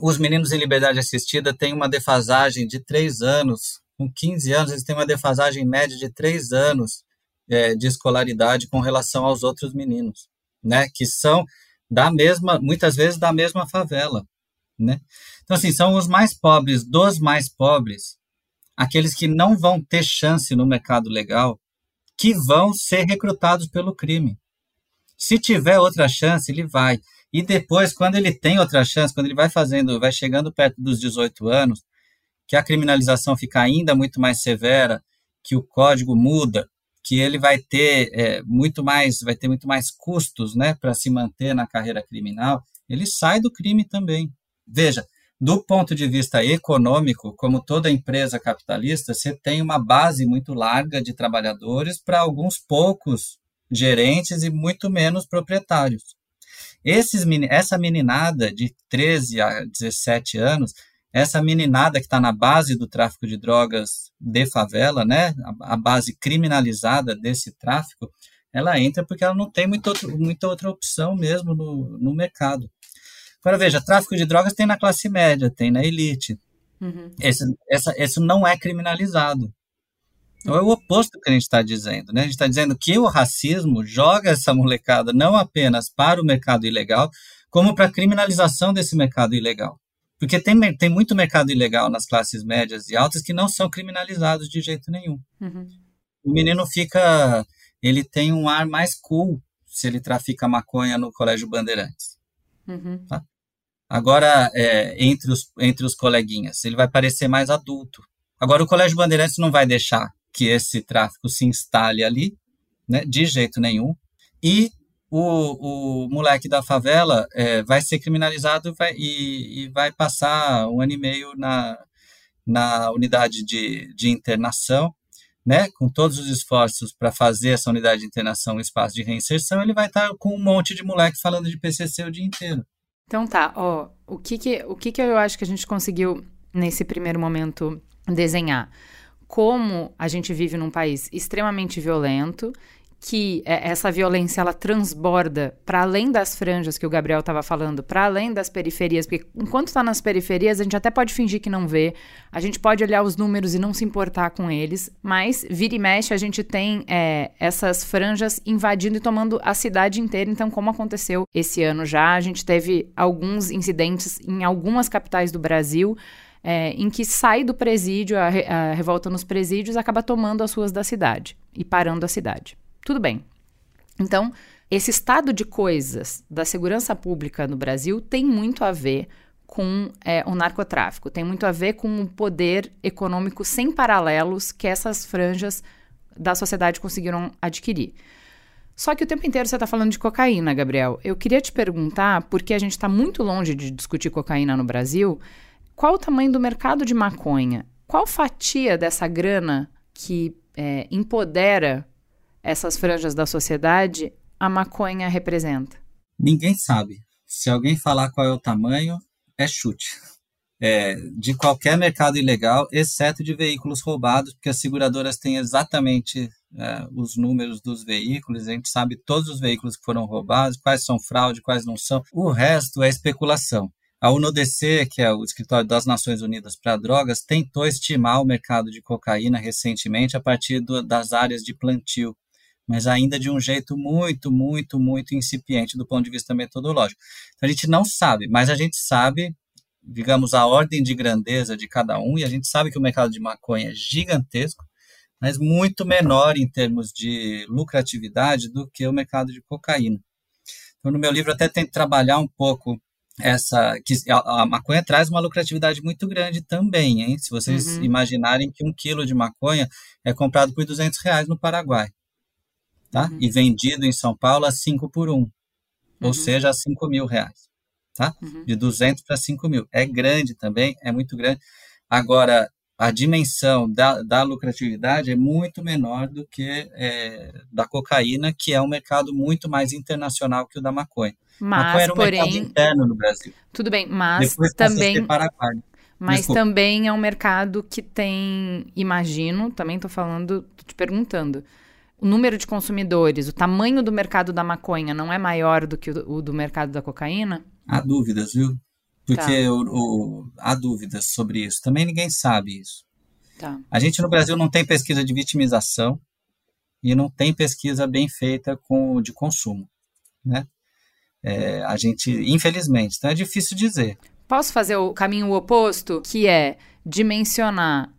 Os meninos em liberdade assistida têm uma defasagem de três anos. Com 15 anos, eles têm uma defasagem média de três anos é, de escolaridade com relação aos outros meninos, né? Que são da mesma, muitas vezes da mesma favela, né? Então, assim, são os mais pobres dos mais pobres, aqueles que não vão ter chance no mercado legal, que vão ser recrutados pelo crime. Se tiver outra chance, ele vai. E depois, quando ele tem outra chance, quando ele vai fazendo, vai chegando perto dos 18 anos, que a criminalização fica ainda muito mais severa, que o código muda, que ele vai ter é, muito mais, vai ter muito mais custos, né, para se manter na carreira criminal, ele sai do crime também. Veja, do ponto de vista econômico, como toda empresa capitalista, você tem uma base muito larga de trabalhadores para alguns poucos gerentes e muito menos proprietários. Esses, essa meninada de 13 a 17 anos, essa meninada que está na base do tráfico de drogas de favela, né, a, a, base criminalizada desse tráfico, ela entra porque ela não tem muita, outra, muita outra opção mesmo no, no mercado. Agora veja, tráfico de drogas tem na classe média, tem na elite. Uhum. Esse, essa, isso não é criminalizado. Então é o oposto do que a gente está dizendo. Né? A gente está dizendo que o racismo joga essa molecada não apenas para o mercado ilegal, como para a criminalização desse mercado ilegal. Porque tem, tem muito mercado ilegal nas classes médias e altas que não são criminalizados de jeito nenhum. Uhum. O menino fica. Ele tem um ar mais cool se ele trafica maconha no Colégio Bandeirantes. Uhum. Tá? Agora, é, entre, os, entre os coleguinhas, ele vai parecer mais adulto. Agora, o Colégio Bandeirantes não vai deixar que esse tráfico se instale ali, né, de jeito nenhum. E o, o moleque da favela é, vai ser criminalizado vai, e, e, vai passar um ano e meio na, na unidade de, de internação, né, com todos os esforços para fazer essa unidade de internação um espaço de reinserção, ele vai estar tá com um monte de moleque falando de PCC o dia inteiro. Então tá, ó, o que que, o que que eu acho que a gente conseguiu nesse primeiro momento desenhar? Como a gente vive num país extremamente violento, que é, essa violência ela transborda para além das franjas que o Gabriel estava falando, para além das periferias, porque enquanto está nas periferias a gente até pode fingir que não vê, a gente pode olhar os números e não se importar com eles, mas vira e mexe a gente tem é, essas franjas invadindo e tomando a cidade inteira. Então, como aconteceu esse ano já, a gente teve alguns incidentes em algumas capitais do Brasil. É, em que sai do presídio, a, a revolta nos presídios acaba tomando as ruas da cidade e parando a cidade. Tudo bem. Então, esse estado de coisas da segurança pública no Brasil tem muito a ver com é, o narcotráfico, tem muito a ver com o poder econômico sem paralelos que essas franjas da sociedade conseguiram adquirir. Só que o tempo inteiro você está falando de cocaína, Gabriel. Eu queria te perguntar, porque a gente está muito longe de discutir cocaína no Brasil, qual o tamanho do mercado de maconha? Qual fatia dessa grana que é, empodera essas franjas da sociedade a maconha representa? Ninguém sabe. Se alguém falar qual é o tamanho, é chute. É, de qualquer mercado ilegal, exceto de veículos roubados, porque as seguradoras têm exatamente é, os números dos veículos, a gente sabe todos os veículos que foram roubados, quais são fraude, quais não são. O resto é especulação. A UNODC, que é o Escritório das Nações Unidas para Drogas, tentou estimar o mercado de cocaína recentemente a partir do, das áreas de plantio mas ainda de um jeito muito, muito, muito incipiente do ponto de vista metodológico. Então, a gente não sabe, mas a gente sabe, digamos, a ordem de grandeza de cada um, e a gente sabe que o mercado de maconha é gigantesco, mas muito menor em termos de lucratividade do que o mercado de cocaína. Então, no meu livro, até tento trabalhar um pouco essa que a, a, maconha traz uma lucratividade muito grande também, hein? Se vocês uhum. imaginarem que um quilo de maconha é comprado por 200 reais no Paraguai tá? Uhum. E vendido em São Paulo a 5 por 1, um, uhum. ou seja, a 5 mil reais, tá? Uhum. De 200 para 5 mil. É grande também, é muito grande. Agora, a dimensão da, da lucratividade é muito menor do que é, da cocaína, que é um mercado muito mais internacional que o da maconha. Mas, maconha era um porém, interno no Brasil. Tudo bem, mas Depois também... Mas Desculpa. também é um mercado que tem, imagino, também estou falando, tô te perguntando, o número de consumidores, o tamanho do mercado da maconha não é maior do que o, o do mercado da cocaína? Há dúvidas, viu? Porque tá. o, o, há dúvidas sobre isso. Também ninguém sabe isso. Tá. A gente no Brasil não tem pesquisa de vitimização e não tem pesquisa bem feita com, de consumo, né? É, a gente, infelizmente, então é difícil dizer. Posso fazer o caminho oposto, que é dimensionar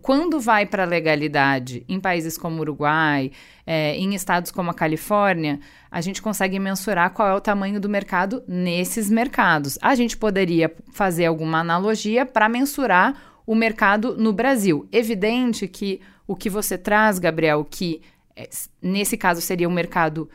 quando vai para a legalidade em países como o Uruguai, é, em estados como a Califórnia, a gente consegue mensurar qual é o tamanho do mercado nesses mercados. A gente poderia fazer alguma analogia para mensurar o mercado no Brasil. Evidente que o que você traz, Gabriel, que é, nesse caso seria um mercado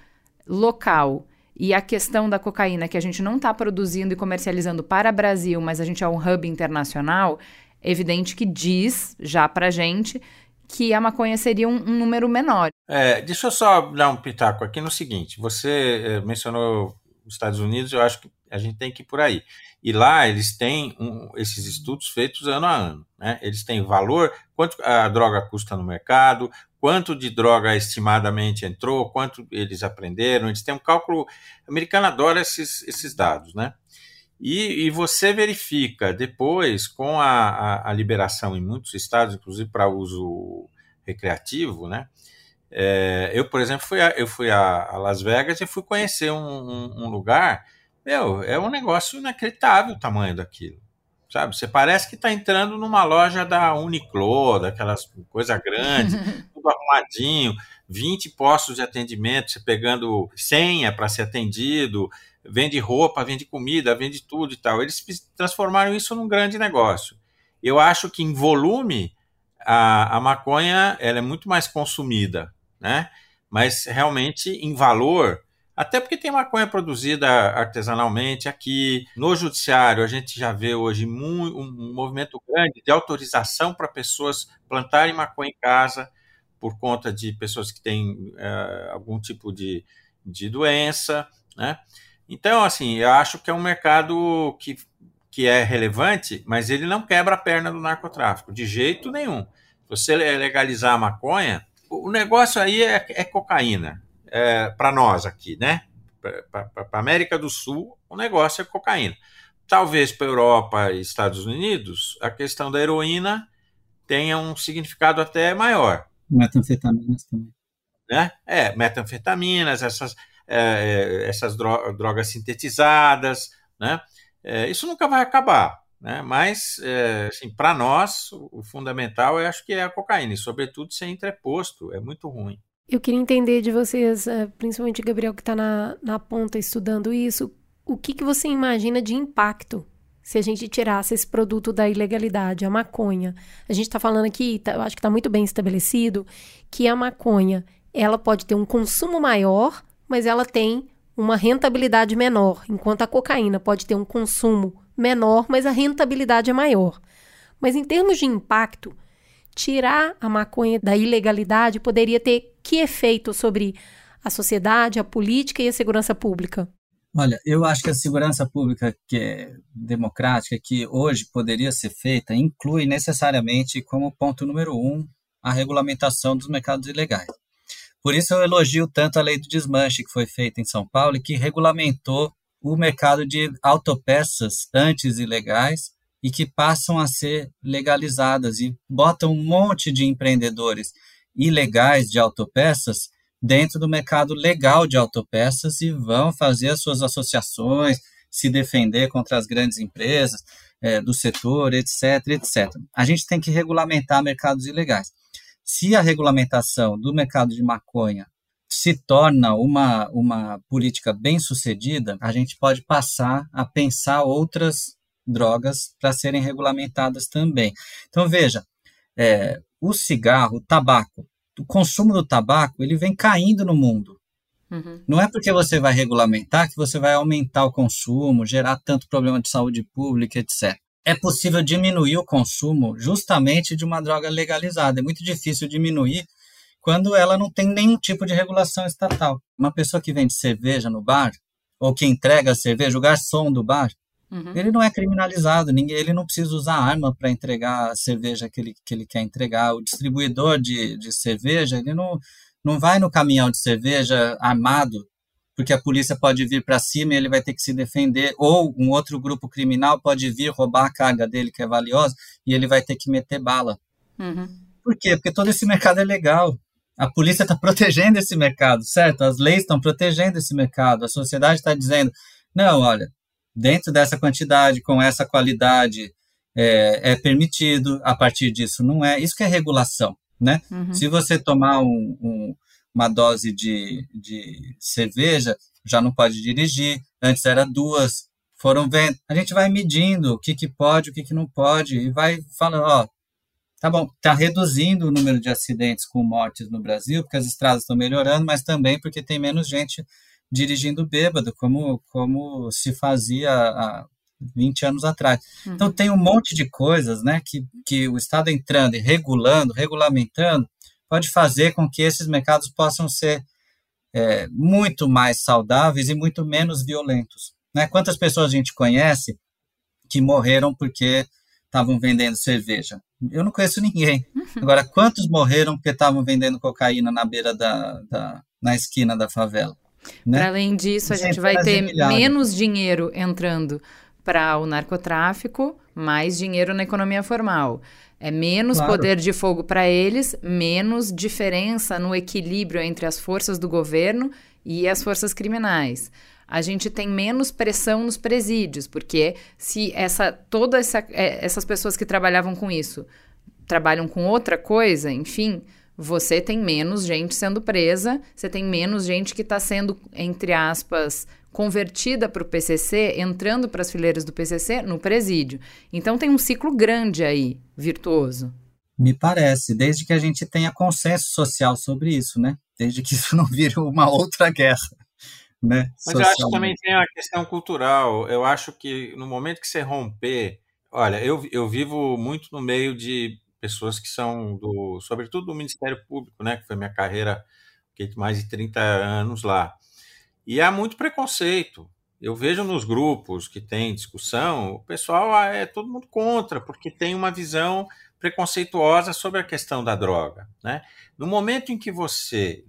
local e a questão da cocaína que a gente não está produzindo e comercializando para o Brasil, mas a gente é um hub internacional, evidente que diz já pra gente que a maconha seria um, um número menor. É, deixa eu só dar um pitaco aqui no seguinte: você é, mencionou os Estados Unidos, eu acho que a gente tem que ir por aí. E lá eles têm um, esses estudos feitos ano a ano. Né? Eles têm valor, quanto a droga custa no mercado, quanto de droga estimadamente entrou, quanto eles aprenderam. Eles têm um cálculo. O americano adora esses, esses dados, né? E, e, você verifica depois, com a, a, a, liberação em muitos estados, inclusive para uso recreativo, né? É, eu, por exemplo, fui a, eu fui a, a, Las Vegas e fui conhecer um, um, um, lugar. Meu, é um negócio inacreditável o tamanho daquilo. Sabe? Você parece que está entrando numa loja da Uniqlo, daquelas coisa grande, tudo arrumadinho, 20 postos de atendimento, você pegando senha para ser atendido, vende roupa, vende comida, vende tudo e tal. Eles transformaram isso num grande negócio. Eu acho que em volume a, a maconha ela é muito mais consumida, né? Mas realmente em valor, até porque tem maconha produzida artesanalmente aqui. No judiciário, a gente já vê hoje um movimento grande de autorização para pessoas plantarem maconha em casa por conta de pessoas que têm uh, algum tipo de, de doença, né? Então, assim, eu acho que é um mercado que, que é relevante, mas ele não quebra a perna do narcotráfico, de jeito nenhum. Você legalizar a maconha, o negócio aí é, é cocaína. É, para nós aqui, né? Para a América do Sul, o negócio é cocaína. Talvez para a Europa e Estados Unidos, a questão da heroína tenha um significado até maior. Metanfetaminas também. Né? É, metanfetaminas, essas, é, é essas drogas sintetizadas, né? É, isso nunca vai acabar, né? Mas, é, assim, para nós, o fundamental, eu acho que é a cocaína, e sobretudo ser entreposto, é muito ruim. Eu queria entender de vocês, é, principalmente Gabriel, que está na, na ponta estudando isso, o que, que você imagina de impacto se a gente tirasse esse produto da ilegalidade, a maconha. A gente está falando aqui, tá, eu acho que está muito bem estabelecido, que a maconha ela pode ter um consumo maior, mas ela tem uma rentabilidade menor, enquanto a cocaína pode ter um consumo menor, mas a rentabilidade é maior. Mas em termos de impacto, tirar a maconha da ilegalidade poderia ter que efeito sobre a sociedade, a política e a segurança pública? Olha, eu acho que a segurança pública que é democrática, que hoje poderia ser feita, inclui necessariamente como ponto número um a regulamentação dos mercados ilegais. Por isso eu elogio tanto a lei do desmanche que foi feita em São Paulo e que regulamentou o mercado de autopeças antes ilegais e que passam a ser legalizadas e botam um monte de empreendedores ilegais de autopeças dentro do mercado legal de autopeças e vão fazer as suas associações, se defender contra as grandes empresas é, do setor, etc, etc. A gente tem que regulamentar mercados ilegais. Se a regulamentação do mercado de maconha se torna uma, uma política bem sucedida, a gente pode passar a pensar outras drogas para serem regulamentadas também. Então, veja, é, o cigarro, o tabaco, o consumo do tabaco, ele vem caindo no mundo. Uhum. Não é porque você vai regulamentar que você vai aumentar o consumo, gerar tanto problema de saúde pública, etc. É possível diminuir o consumo justamente de uma droga legalizada. É muito difícil diminuir quando ela não tem nenhum tipo de regulação estatal. Uma pessoa que vende cerveja no bar, ou que entrega a cerveja, o garçom do bar, Uhum. Ele não é criminalizado, ninguém, ele não precisa usar arma para entregar a cerveja que ele, que ele quer entregar. O distribuidor de, de cerveja, ele não, não vai no caminhão de cerveja armado, porque a polícia pode vir para cima e ele vai ter que se defender, ou um outro grupo criminal pode vir roubar a carga dele, que é valiosa, e ele vai ter que meter bala. Uhum. Por quê? Porque todo esse mercado é legal. A polícia está protegendo esse mercado, certo? As leis estão protegendo esse mercado. A sociedade está dizendo: não, olha, dentro dessa quantidade, com essa qualidade, é, é, permitido, a partir disso não é. Isso que é regulação, né? Uhum. Se você tomar um, um, uma dose de, de cerveja, já não pode dirigir, antes era duas, foram vendo. A gente vai medindo o que, que pode, o que, que não pode, e vai falando, ó, tá bom, tá reduzindo o número de acidentes com mortes no Brasil, porque as estradas estão melhorando, mas também porque tem menos gente dirigindo bêbado, como, como se fazia há 20 anos atrás. Uhum. Então, tem um monte de coisas né, que, que o Estado entrando e regulando, regulamentando, pode fazer com que esses mercados possam ser é, muito mais saudáveis e muito menos violentos. Né? Quantas pessoas a gente conhece que morreram porque estavam vendendo cerveja? Eu não conheço ninguém. Uhum. Agora, quantos morreram porque estavam vendendo cocaína na beira da, da na esquina da favela? Né? Para além disso, a gente vai ter menos dinheiro entrando para o narcotráfico, mais dinheiro na economia formal. É menos claro. poder de fogo para eles, menos diferença no equilíbrio entre as forças do governo e as forças criminais. A gente tem menos pressão nos presídios, porque se essa toda essa, é, essas pessoas que trabalhavam com isso trabalham com outra coisa, enfim, você tem menos gente sendo presa, você tem menos gente que está sendo, entre aspas, convertida para o PCC, entrando para as fileiras do PCC no presídio. Então tem um ciclo grande aí, virtuoso. Me parece, desde que a gente tenha consenso social sobre isso, né? Desde que isso não vire uma outra guerra. Né? Mas eu acho que também tem a questão cultural. Eu acho que no momento que você romper. Olha, eu, eu vivo muito no meio de pessoas que são do, sobretudo do Ministério Público, né, que foi minha carreira, fiquei mais de 30 anos lá. E há muito preconceito, eu vejo nos grupos que tem discussão, o pessoal ah, é todo mundo contra, porque tem uma visão preconceituosa sobre a questão da droga. Né? No momento em que você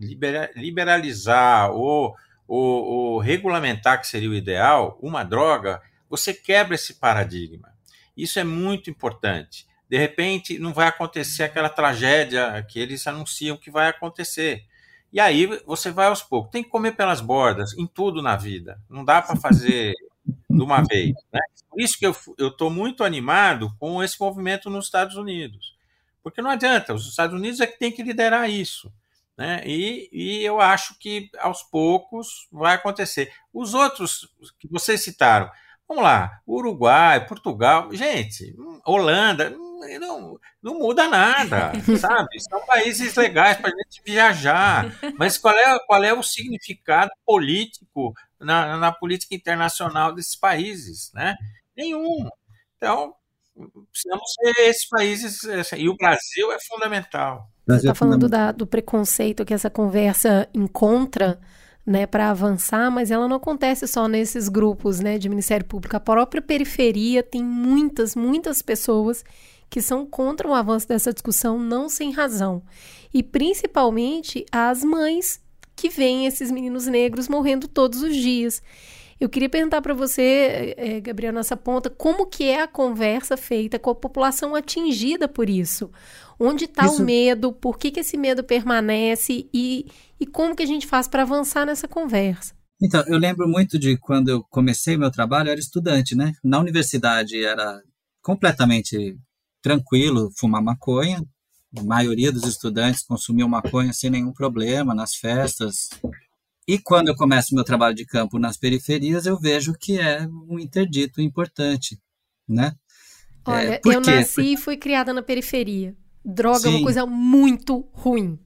liberalizar ou, ou, ou regulamentar, que seria o ideal, uma droga, você quebra esse paradigma. Isso é muito importante. De repente, não vai acontecer aquela tragédia que eles anunciam que vai acontecer. E aí você vai aos poucos. Tem que comer pelas bordas, em tudo na vida. Não dá para fazer de uma vez. Né? Por isso que eu estou muito animado com esse movimento nos Estados Unidos. Porque não adianta, os Estados Unidos é que tem que liderar isso. Né? E, e eu acho que aos poucos vai acontecer. Os outros que vocês citaram, vamos lá, Uruguai, Portugal, gente, Holanda, não, não muda nada, sabe? São países legais para a gente viajar, mas qual é, qual é o significado político na, na política internacional desses países, né? Nenhum. Então, precisamos ser esses países, e o Brasil é fundamental. Você está falando da, do preconceito que essa conversa encontra né, para avançar, mas ela não acontece só nesses grupos né, de Ministério Público. A própria periferia tem muitas, muitas pessoas que são contra o avanço dessa discussão, não sem razão. E principalmente as mães que veem esses meninos negros morrendo todos os dias. Eu queria perguntar para você, é, Gabriel, nessa ponta, como que é a conversa feita com a população atingida por isso? Onde está isso... o medo? Por que, que esse medo permanece? E, e como que a gente faz para avançar nessa conversa? Então, eu lembro muito de quando eu comecei meu trabalho, eu era estudante, né? Na universidade era completamente tranquilo fumar maconha. A maioria dos estudantes consumiam maconha sem nenhum problema nas festas. E quando eu começo meu trabalho de campo nas periferias, eu vejo que é um interdito importante, né? É, Olha, é, eu nasci e fui criada na periferia. Droga Sim. é uma coisa muito ruim.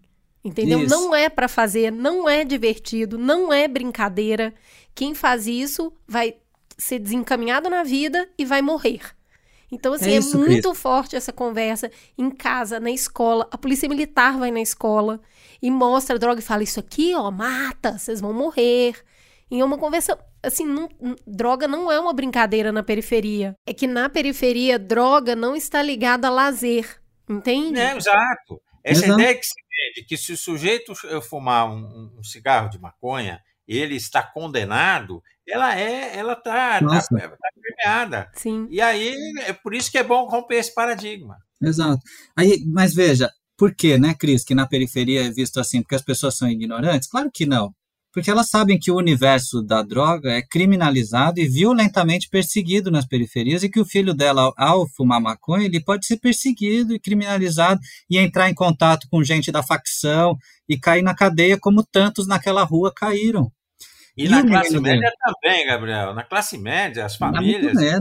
Entendeu? Isso. Não é para fazer, não é divertido, não é brincadeira. Quem faz isso vai ser desencaminhado na vida e vai morrer. Então, assim, é, é isso, é muito Cris. forte essa conversa em casa, na escola. A polícia militar vai na escola e mostra a droga e fala: Isso aqui, ó, mata, vocês vão morrer. E é uma conversa. Assim, não, droga não é uma brincadeira na periferia. É que na periferia, droga não está ligada a lazer. Entende? É, exato. Essa Exato. ideia que se vende que se o sujeito fumar um, um cigarro de maconha, ele está condenado, ela é, ela está tá, tá, tá permeada. Sim. E aí é por isso que é bom romper esse paradigma. Exato. Aí, mas veja, por que, né, Cris, que na periferia é visto assim? Porque as pessoas são ignorantes? Claro que não. Porque elas sabem que o universo da droga é criminalizado e violentamente perseguido nas periferias e que o filho dela, ao fumar maconha, ele pode ser perseguido e criminalizado e entrar em contato com gente da facção e cair na cadeia como tantos naquela rua caíram. E, e na classe média dele? também, Gabriel. Na classe média, as famílias. Média,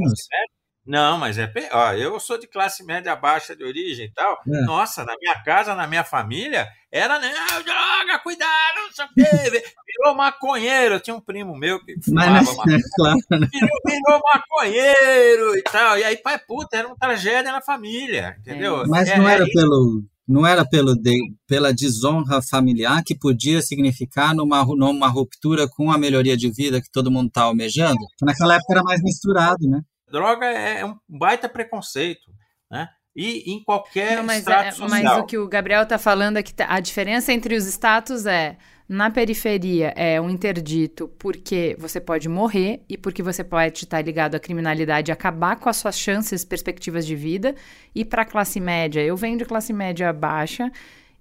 não, mas é. Ó, eu sou de classe média baixa de origem e tal. É. Nossa, na minha casa, na minha família, era, né? Droga, cuidado, não sei o quê. Virou maconheiro. Eu tinha um primo meu que fumava mas, maconha. É, claro, né? virou, virou, maconheiro e tal. E aí, pai, puta, era uma tragédia na família, entendeu? Mas é, não era é, pelo não era pelo de, pela desonra familiar que podia significar numa, numa ruptura com a melhoria de vida que todo mundo está almejando? Naquela época era mais misturado, né? Droga é, é um baita preconceito, né? E em qualquer Não, mas, é, mas o que o Gabriel está falando é que tá, a diferença entre os status é na periferia é um interdito porque você pode morrer e porque você pode estar ligado à criminalidade e acabar com as suas chances, perspectivas de vida. E para a classe média, eu venho de classe média baixa,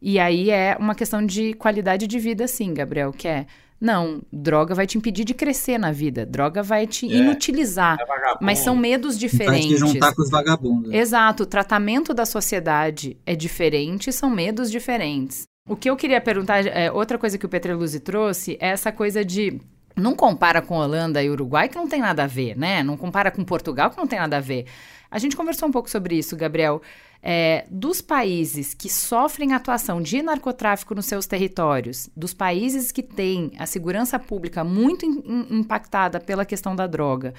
e aí é uma questão de qualidade de vida, sim, Gabriel, que é. Não, droga vai te impedir de crescer na vida, droga vai te é, inutilizar. É mas são medos diferentes. Vai te juntar com os vagabundos. Exato, o tratamento da sociedade é diferente, são medos diferentes. O que eu queria perguntar, é, outra coisa que o Petreluzzi trouxe, é essa coisa de não compara com Holanda e Uruguai, que não tem nada a ver, né? Não compara com Portugal, que não tem nada a ver. A gente conversou um pouco sobre isso, Gabriel. É, dos países que sofrem atuação de narcotráfico nos seus territórios, dos países que têm a segurança pública muito in, in, impactada pela questão da droga,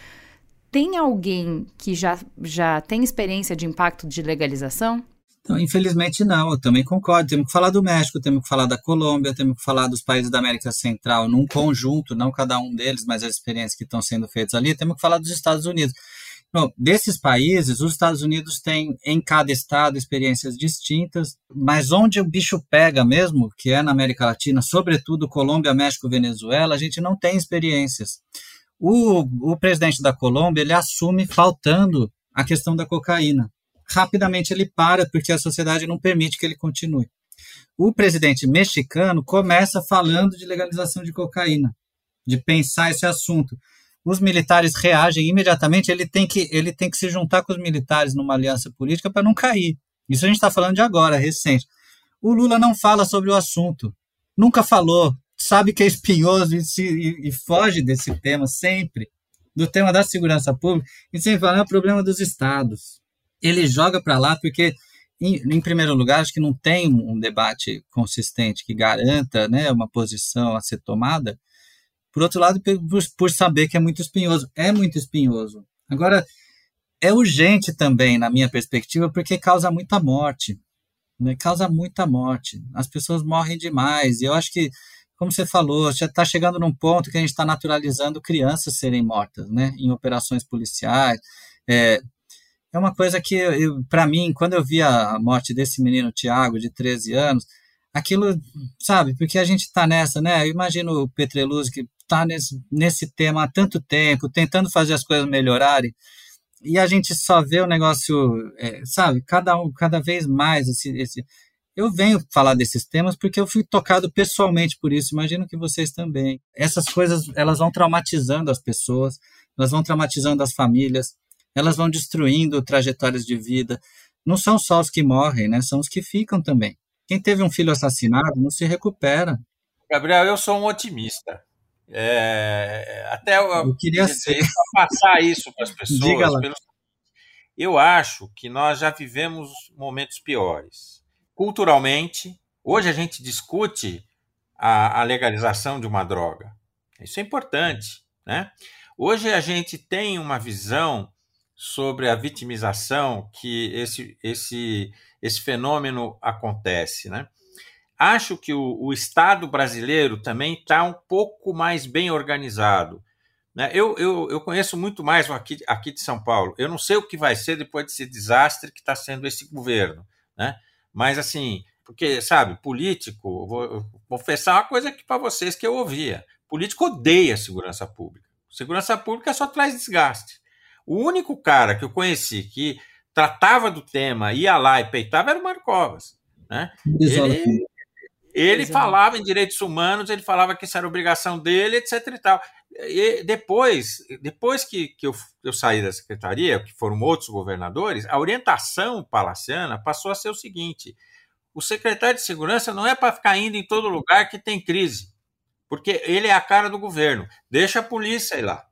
tem alguém que já, já tem experiência de impacto de legalização? Então, infelizmente, não, eu também concordo. Temos que falar do México, temos que falar da Colômbia, temos que falar dos países da América Central num conjunto, não cada um deles, mas as experiências que estão sendo feitas ali. Temos que falar dos Estados Unidos. Bom, desses países, os Estados Unidos têm em cada estado experiências distintas, mas onde o bicho pega mesmo, que é na América Latina, sobretudo Colômbia, México, Venezuela, a gente não tem experiências. O, o presidente da Colômbia ele assume faltando a questão da cocaína. Rapidamente ele para porque a sociedade não permite que ele continue. O presidente mexicano começa falando de legalização de cocaína, de pensar esse assunto os militares reagem imediatamente, ele tem que, ele tem que se juntar com os militares numa aliança política para não cair. Isso a gente está falando de agora, recente. O Lula não fala sobre o assunto, nunca falou, sabe que é espinhoso e, se, e, e foge desse tema sempre, do tema da segurança pública, e sempre fala, é o problema dos estados. Ele joga para lá porque, em, em, primeiro lugar, acho que não tem um debate consistente que garanta né, uma posição a ser tomada, por outro lado, por, por saber que é muito espinhoso. É muito espinhoso. Agora, é urgente também, na minha perspectiva, porque causa muita morte. Né? Causa muita morte. As pessoas morrem demais. E eu acho que, como você falou, já está chegando num ponto que a gente está naturalizando crianças serem mortas né? em operações policiais. É, é uma coisa que, para mim, quando eu vi a morte desse menino Tiago, de 13 anos, aquilo, sabe, porque a gente está nessa, né? Eu imagino o Petreluzzi que está nesse, nesse tema há tanto tempo, tentando fazer as coisas melhorarem, e a gente só vê o negócio, é, sabe, cada, um, cada vez mais esse, esse. Eu venho falar desses temas porque eu fui tocado pessoalmente por isso, imagino que vocês também. Essas coisas, elas vão traumatizando as pessoas, elas vão traumatizando as famílias, elas vão destruindo trajetórias de vida. Não são só os que morrem, né? São os que ficam também. Quem teve um filho assassinado não se recupera. Gabriel, eu sou um otimista. É, até eu, eu queria ser. passar isso para as pessoas. Pelo... Eu acho que nós já vivemos momentos piores. Culturalmente, hoje a gente discute a, a legalização de uma droga. Isso é importante. Né? Hoje a gente tem uma visão sobre a vitimização que esse, esse, esse fenômeno acontece. Né? Acho que o, o Estado brasileiro também está um pouco mais bem organizado. Né? Eu, eu, eu conheço muito mais aqui, aqui de São Paulo. Eu não sei o que vai ser depois desse desastre que está sendo esse governo. Né? Mas, assim, porque, sabe, político, vou, confessar uma coisa aqui para vocês que eu ouvia: político odeia segurança pública. Segurança pública só traz desgaste. O único cara que eu conheci que tratava do tema, ia lá e peitava era o Mário Covas. Né? Ele, ele falava em direitos humanos, ele falava que isso era obrigação dele, etc. e tal. E depois, depois que, que eu, eu saí da secretaria, que foram outros governadores, a orientação palaciana passou a ser o seguinte: o secretário de segurança não é para ficar indo em todo lugar que tem crise, porque ele é a cara do governo. Deixa a polícia ir lá.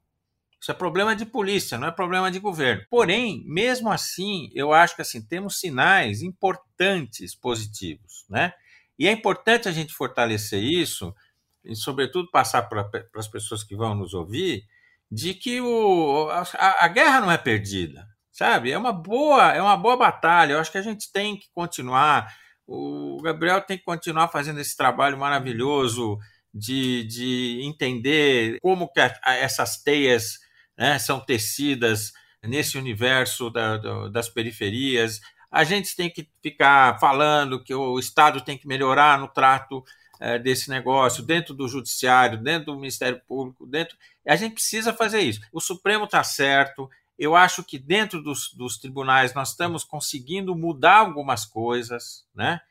Isso é problema de polícia, não é problema de governo. Porém, mesmo assim, eu acho que assim temos sinais importantes positivos, né? E é importante a gente fortalecer isso, e sobretudo passar para as pessoas que vão nos ouvir, de que o, a, a, guerra não é perdida, sabe? É uma boa, é uma boa batalha. Eu acho que a gente tem que continuar. O Gabriel tem que continuar fazendo esse trabalho maravilhoso de, de entender como que a, essas teias né, são tecidas nesse universo da, da, das periferias a gente tem que ficar falando que o Estado tem que melhorar no trato é, desse negócio, dentro do Judiciário, dentro do Ministério Público, dentro. A gente precisa fazer isso. O Supremo está certo. Eu acho que dentro dos, dos, tribunais nós estamos conseguindo mudar algumas coisas, né?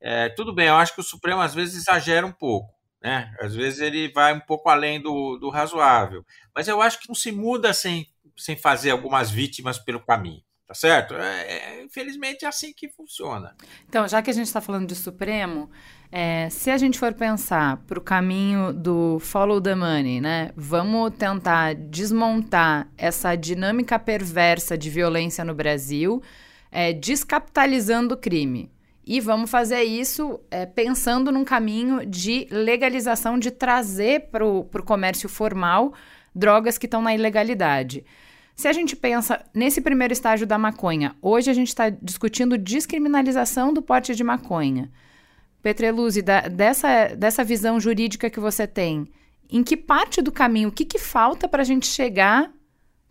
É, tudo bem, eu acho que o Supremo às vezes exagera um pouco, né? Às vezes ele vai um pouco além do, do razoável, mas eu acho que não se muda sem, sem fazer algumas vítimas pelo caminho. Tá certo? É, é, infelizmente é assim que funciona. Então, já que a gente está falando de Supremo, é, se a gente for pensar para o caminho do follow the money, né? Vamos tentar desmontar essa dinâmica perversa de violência no Brasil, é, descapitalizando o crime. E vamos fazer isso é, pensando num caminho de legalização, de trazer para o comércio formal drogas que estão na ilegalidade. Se a gente pensa nesse primeiro estágio da maconha, hoje a gente está discutindo descriminalização do porte de maconha. Petreluzzi, dessa, dessa visão jurídica que você tem, em que parte do caminho, o que, que falta para a gente chegar?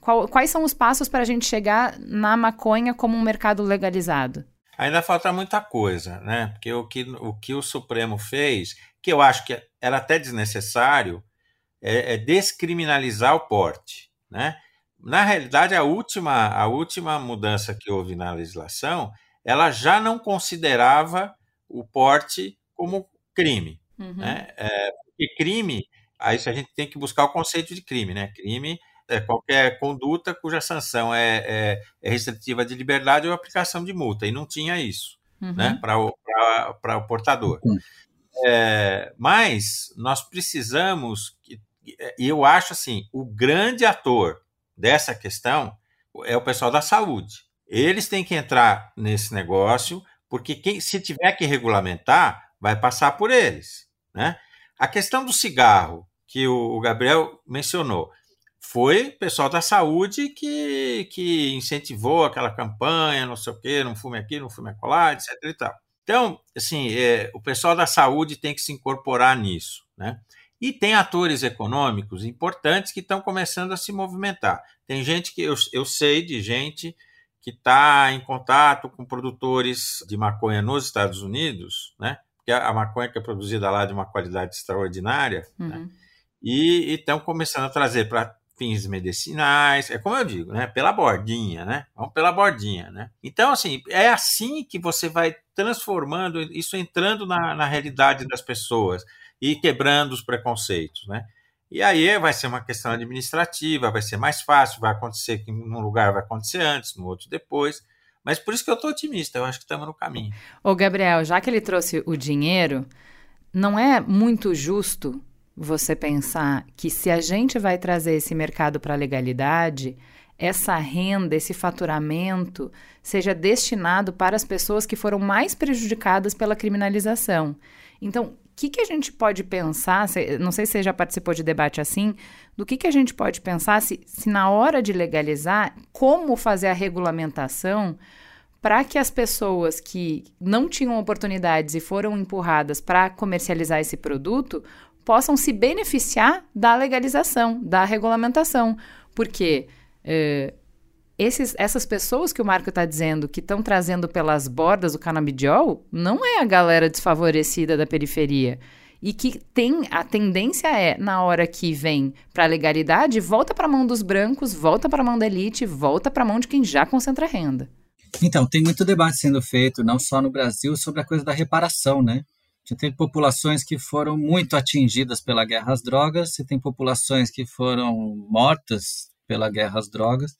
Qual, quais são os passos para a gente chegar na maconha como um mercado legalizado? Ainda falta muita coisa, né? Porque o que o, que o Supremo fez, que eu acho que era até desnecessário, é, é descriminalizar o porte, né? Na realidade, a última, a última mudança que houve na legislação, ela já não considerava o porte como crime. Uhum. Né? É, porque crime, aí a gente tem que buscar o conceito de crime. Né? Crime é qualquer conduta cuja sanção é, é, é restritiva de liberdade ou aplicação de multa, e não tinha isso uhum. né? para o, o portador. Uhum. É, mas nós precisamos, e eu acho assim, o grande ator dessa questão é o pessoal da saúde. Eles têm que entrar nesse negócio porque quem, se tiver que regulamentar, vai passar por eles. Né? A questão do cigarro, que o, Gabriel mencionou, foi o pessoal da saúde que, que incentivou aquela campanha, não sei o quê, não fume aqui, não fume acolá, etc. E tal. Então, assim, é, o pessoal da saúde tem que se incorporar nisso. Né? E tem atores econômicos importantes que estão começando a se movimentar. Tem gente que eu, eu sei de gente que está em contato com produtores de maconha nos Estados Unidos, né? Porque a maconha que é produzida lá é de uma qualidade extraordinária, né? uhum. né? E estão começando a trazer para fins medicinais, é como eu digo, né? Pela bordinha, né? Vamos pela bordinha, né? Então, assim, é assim que você vai transformando isso entrando na, na realidade das pessoas e quebrando os preconceitos, né? E aí vai ser uma questão administrativa, vai ser mais fácil, vai acontecer que num lugar vai acontecer antes, no outro depois. Mas por isso que eu estou otimista, eu acho que estamos no caminho. Ô, Gabriel, já que ele trouxe o dinheiro, não é muito justo você pensar que se a gente vai trazer esse mercado para a legalidade, essa renda, esse faturamento seja destinado para as pessoas que foram mais prejudicadas pela criminalização. Então, que, que a gente pode pensar, se, não sei se você já participou de debate assim, do que, que a gente pode pensar se, se na hora de legalizar, como fazer a regulamentação para que as pessoas que não tinham oportunidades e foram empurradas para comercializar esse produto possam se beneficiar da legalização, da regulamentação. Porque eh, esses, essas pessoas que o Marco está dizendo que estão trazendo pelas bordas o canabidiol não é a galera desfavorecida da periferia. E que tem a tendência é, na hora que vem para a legalidade, volta para a mão dos brancos, volta para a mão da elite, volta para a mão de quem já concentra renda. Então, tem muito debate sendo feito, não só no Brasil, sobre a coisa da reparação, né? Você tem populações que foram muito atingidas pela guerra às drogas, você tem populações que foram mortas pela guerra às drogas.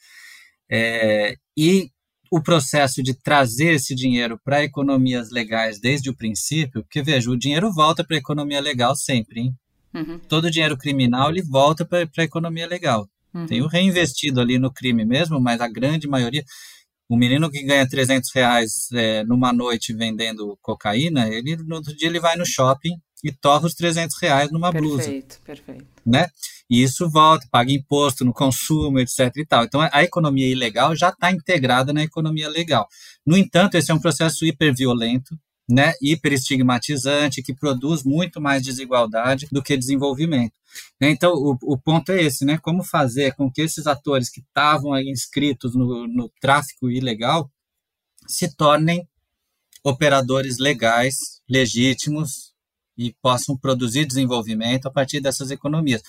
É, e o processo de trazer esse dinheiro para economias legais desde o princípio, porque veja, o dinheiro volta para a economia legal sempre, hein? Uhum. Todo dinheiro criminal ele volta para a economia legal. Uhum. Tem o reinvestido ali no crime mesmo, mas a grande maioria. O menino que ganha 300 reais é, numa noite vendendo cocaína, ele no outro dia ele vai no shopping e torra os 300 reais numa perfeito, blusa. Perfeito, perfeito. Né? E isso volta, paga imposto no consumo, etc. e tal. Então, a economia ilegal já está integrada na economia legal. No entanto, esse é um processo hiperviolento, né, hiperestigmatizante, que produz muito mais desigualdade do que desenvolvimento. Então, o, o ponto é esse, né? Como fazer com que esses atores que estavam inscritos no, no tráfico ilegal se tornem operadores legais, legítimos e possam produzir desenvolvimento a partir dessas economias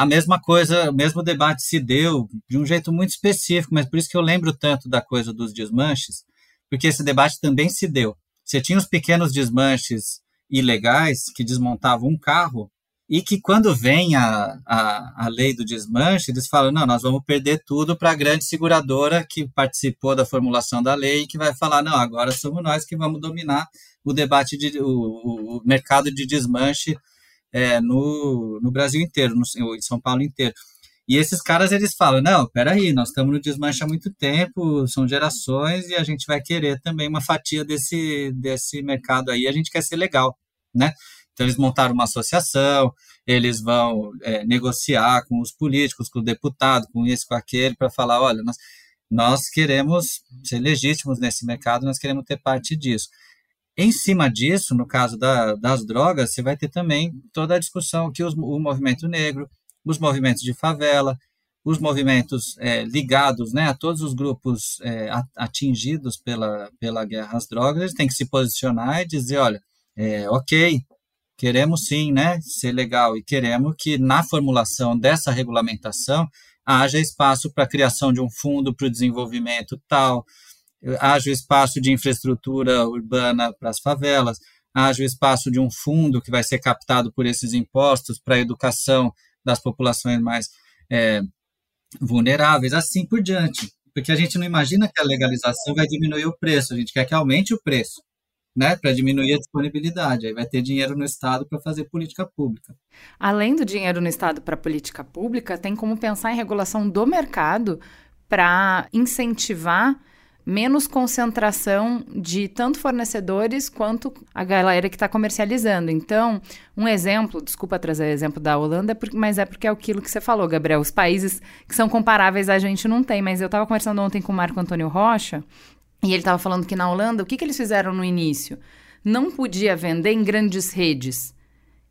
a mesma coisa, o mesmo debate se deu de um jeito muito específico, mas por isso que eu lembro tanto da coisa dos desmanches, porque esse debate também se deu. Você tinha os pequenos desmanches ilegais que desmontavam um carro e que quando vem a, a, a lei do desmanche, eles falam, não, nós vamos perder tudo para a grande seguradora que participou da formulação da lei e que vai falar, não, agora somos nós que vamos dominar o debate, de, o, o mercado de desmanche é, no, no Brasil inteiro, no, em São Paulo inteiro. E esses caras, eles falam, não, peraí, nós estamos no desmanche há muito tempo, são gerações, e a gente vai querer também uma fatia desse, desse mercado aí, a gente quer ser legal, né? Então, eles montaram uma associação, eles vão é, negociar com os políticos, com o deputado, com esse, com aquele, para falar: olha, nós, nós queremos ser legítimos nesse mercado, nós queremos ter parte disso. Em cima disso, no caso da, das drogas, você vai ter também toda a discussão que os, o movimento negro, os movimentos de favela, os movimentos é, ligados né, a todos os grupos é, atingidos pela, pela guerra às drogas, eles têm que se posicionar e dizer, olha, é, ok, queremos sim né, ser legal e queremos que na formulação dessa regulamentação haja espaço para a criação de um fundo para o desenvolvimento tal, haja espaço de infraestrutura urbana para as favelas, haja espaço de um fundo que vai ser captado por esses impostos para a educação das populações mais é, vulneráveis, assim por diante. Porque a gente não imagina que a legalização vai diminuir o preço, a gente quer que aumente o preço, né, para diminuir a disponibilidade. Aí vai ter dinheiro no Estado para fazer política pública. Além do dinheiro no Estado para política pública, tem como pensar em regulação do mercado para incentivar menos concentração de tanto fornecedores quanto a galera que está comercializando. Então, um exemplo, desculpa trazer o exemplo da Holanda, mas é porque é aquilo que você falou, Gabriel. Os países que são comparáveis a gente não tem, mas eu estava conversando ontem com o Marco Antônio Rocha e ele estava falando que na Holanda, o que, que eles fizeram no início? Não podia vender em grandes redes.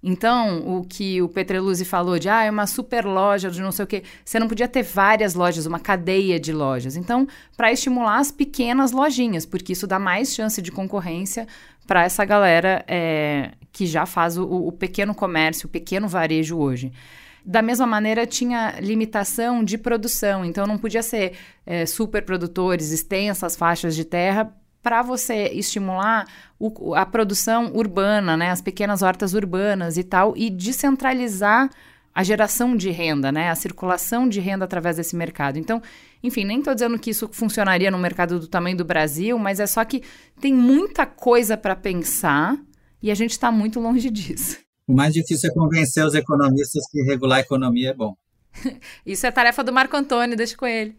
Então, o que o Petreluzzi falou de ah, é uma super loja de não sei o quê, você não podia ter várias lojas, uma cadeia de lojas. Então, para estimular as pequenas lojinhas, porque isso dá mais chance de concorrência para essa galera é, que já faz o, o pequeno comércio, o pequeno varejo hoje. Da mesma maneira, tinha limitação de produção, então não podia ser é, super produtores, extensas faixas de terra, para você estimular o, a produção urbana, né, as pequenas hortas urbanas e tal, e descentralizar a geração de renda, né, a circulação de renda através desse mercado. Então, enfim, nem estou dizendo que isso funcionaria no mercado do tamanho do Brasil, mas é só que tem muita coisa para pensar e a gente está muito longe disso. O mais difícil é convencer os economistas que regular a economia é bom. isso é tarefa do Marco Antônio, deixa com ele.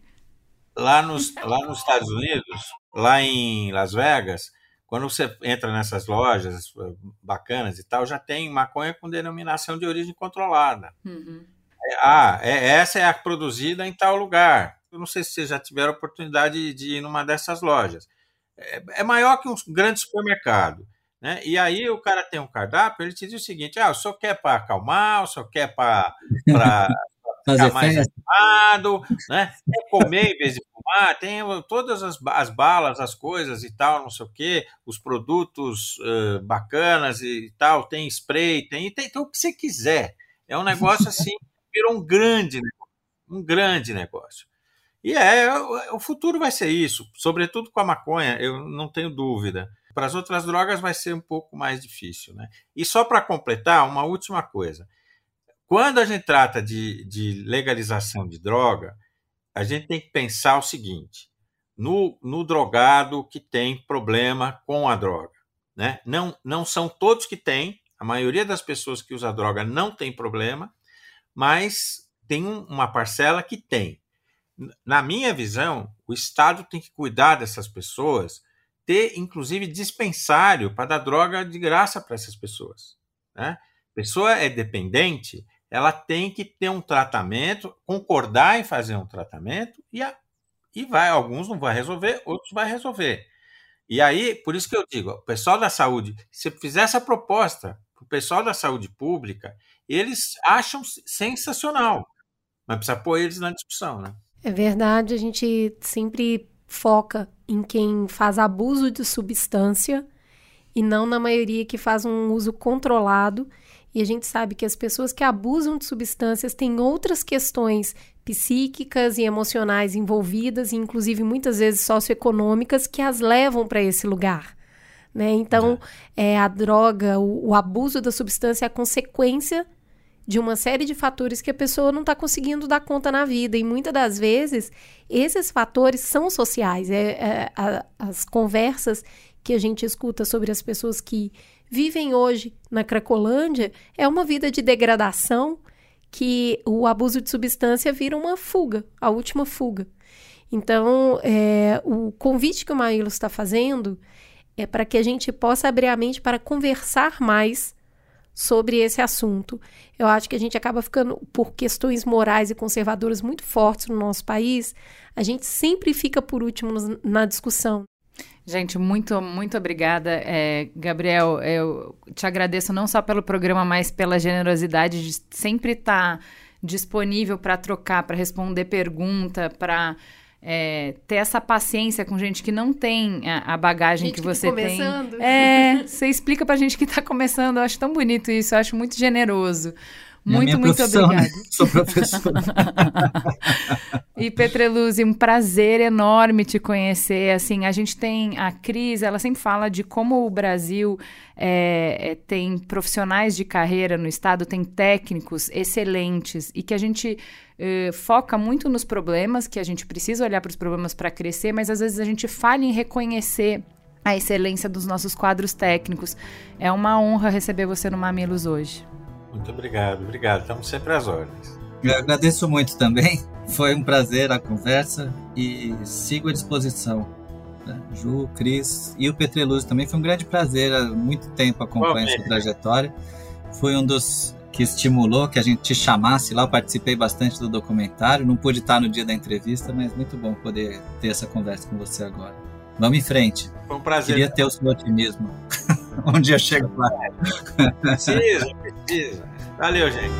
Lá nos, lá nos Estados Unidos, lá em Las Vegas, quando você entra nessas lojas eh, bacanas e tal, já tem maconha com denominação de origem controlada. Uhum. É, ah, é, essa é a produzida em tal lugar. Eu não sei se vocês já tiveram oportunidade de ir numa dessas lojas. É, é maior que um grande supermercado. Né? E aí o cara tem um cardápio, ele te diz o seguinte: ah, o senhor quer para acalmar, o senhor quer para fazer mais animado, né? Quer comer em vez de fumar, tem todas as, as balas, as coisas e tal, não sei o quê, os produtos uh, bacanas e tal, tem spray, tem, tem, tem o que você quiser. É um negócio assim, virou um grande um grande negócio. E é, o futuro vai ser isso, sobretudo com a maconha, eu não tenho dúvida. Para as outras drogas vai ser um pouco mais difícil, né? E só para completar, uma última coisa. Quando a gente trata de, de legalização de droga, a gente tem que pensar o seguinte: no, no drogado que tem problema com a droga. Né? Não, não são todos que têm, a maioria das pessoas que usa droga não tem problema, mas tem um, uma parcela que tem. Na minha visão, o Estado tem que cuidar dessas pessoas, ter inclusive dispensário para dar droga de graça para essas pessoas. Né? Pessoa é dependente, ela tem que ter um tratamento, concordar em fazer um tratamento e, a, e vai, alguns não vai resolver, outros vai resolver. E aí, por isso que eu digo, o pessoal da saúde, se fizer essa proposta para o pessoal da saúde pública, eles acham sensacional, mas precisa pôr eles na discussão, né? É verdade, a gente sempre foca em quem faz abuso de substância e não na maioria que faz um uso controlado e a gente sabe que as pessoas que abusam de substâncias têm outras questões psíquicas e emocionais envolvidas, e inclusive muitas vezes socioeconômicas, que as levam para esse lugar. Né? Então, é. é a droga, o, o abuso da substância é a consequência de uma série de fatores que a pessoa não está conseguindo dar conta na vida. E muitas das vezes, esses fatores são sociais. É, é a, as conversas que a gente escuta sobre as pessoas que vivem hoje na Cracolândia é uma vida de degradação que o abuso de substância vira uma fuga, a última fuga. Então, é, o convite que o Maílo está fazendo é para que a gente possa abrir a mente para conversar mais sobre esse assunto. Eu acho que a gente acaba ficando, por questões morais e conservadoras muito fortes no nosso país, a gente sempre fica por último na discussão. Gente, muito, muito obrigada. É, Gabriel, eu te agradeço não só pelo programa, mas pela generosidade de sempre estar tá disponível para trocar, para responder pergunta, para é, ter essa paciência com gente que não tem a, a bagagem gente que você que tá tem. É, você explica para gente que está começando. Eu acho tão bonito isso, eu acho muito generoso. Muito, muito né? obrigada. Né? Sou professor. e Petreluzzi, um prazer enorme te conhecer. Assim, a gente tem a Cris, ela sempre fala de como o Brasil é, é, tem profissionais de carreira no estado, tem técnicos excelentes e que a gente é, foca muito nos problemas, que a gente precisa olhar para os problemas para crescer, mas às vezes a gente falha em reconhecer a excelência dos nossos quadros técnicos. É uma honra receber você no Mamilos hoje. Muito obrigado, obrigado. Estamos sempre às ordens. Eu agradeço muito também. Foi um prazer a conversa e sigo à disposição. Né? Ju, Cris e o Petreluz também foi um grande prazer. Há muito tempo acompanho sua trajetória. Foi um dos que estimulou que a gente te chamasse lá. Eu participei bastante do documentário. Não pude estar no dia da entrevista, mas muito bom poder ter essa conversa com você agora. Vamos em frente. Foi um prazer. Queria ter o seu otimismo. um dia chego lá. Precisa, precisa. Valeu, gente.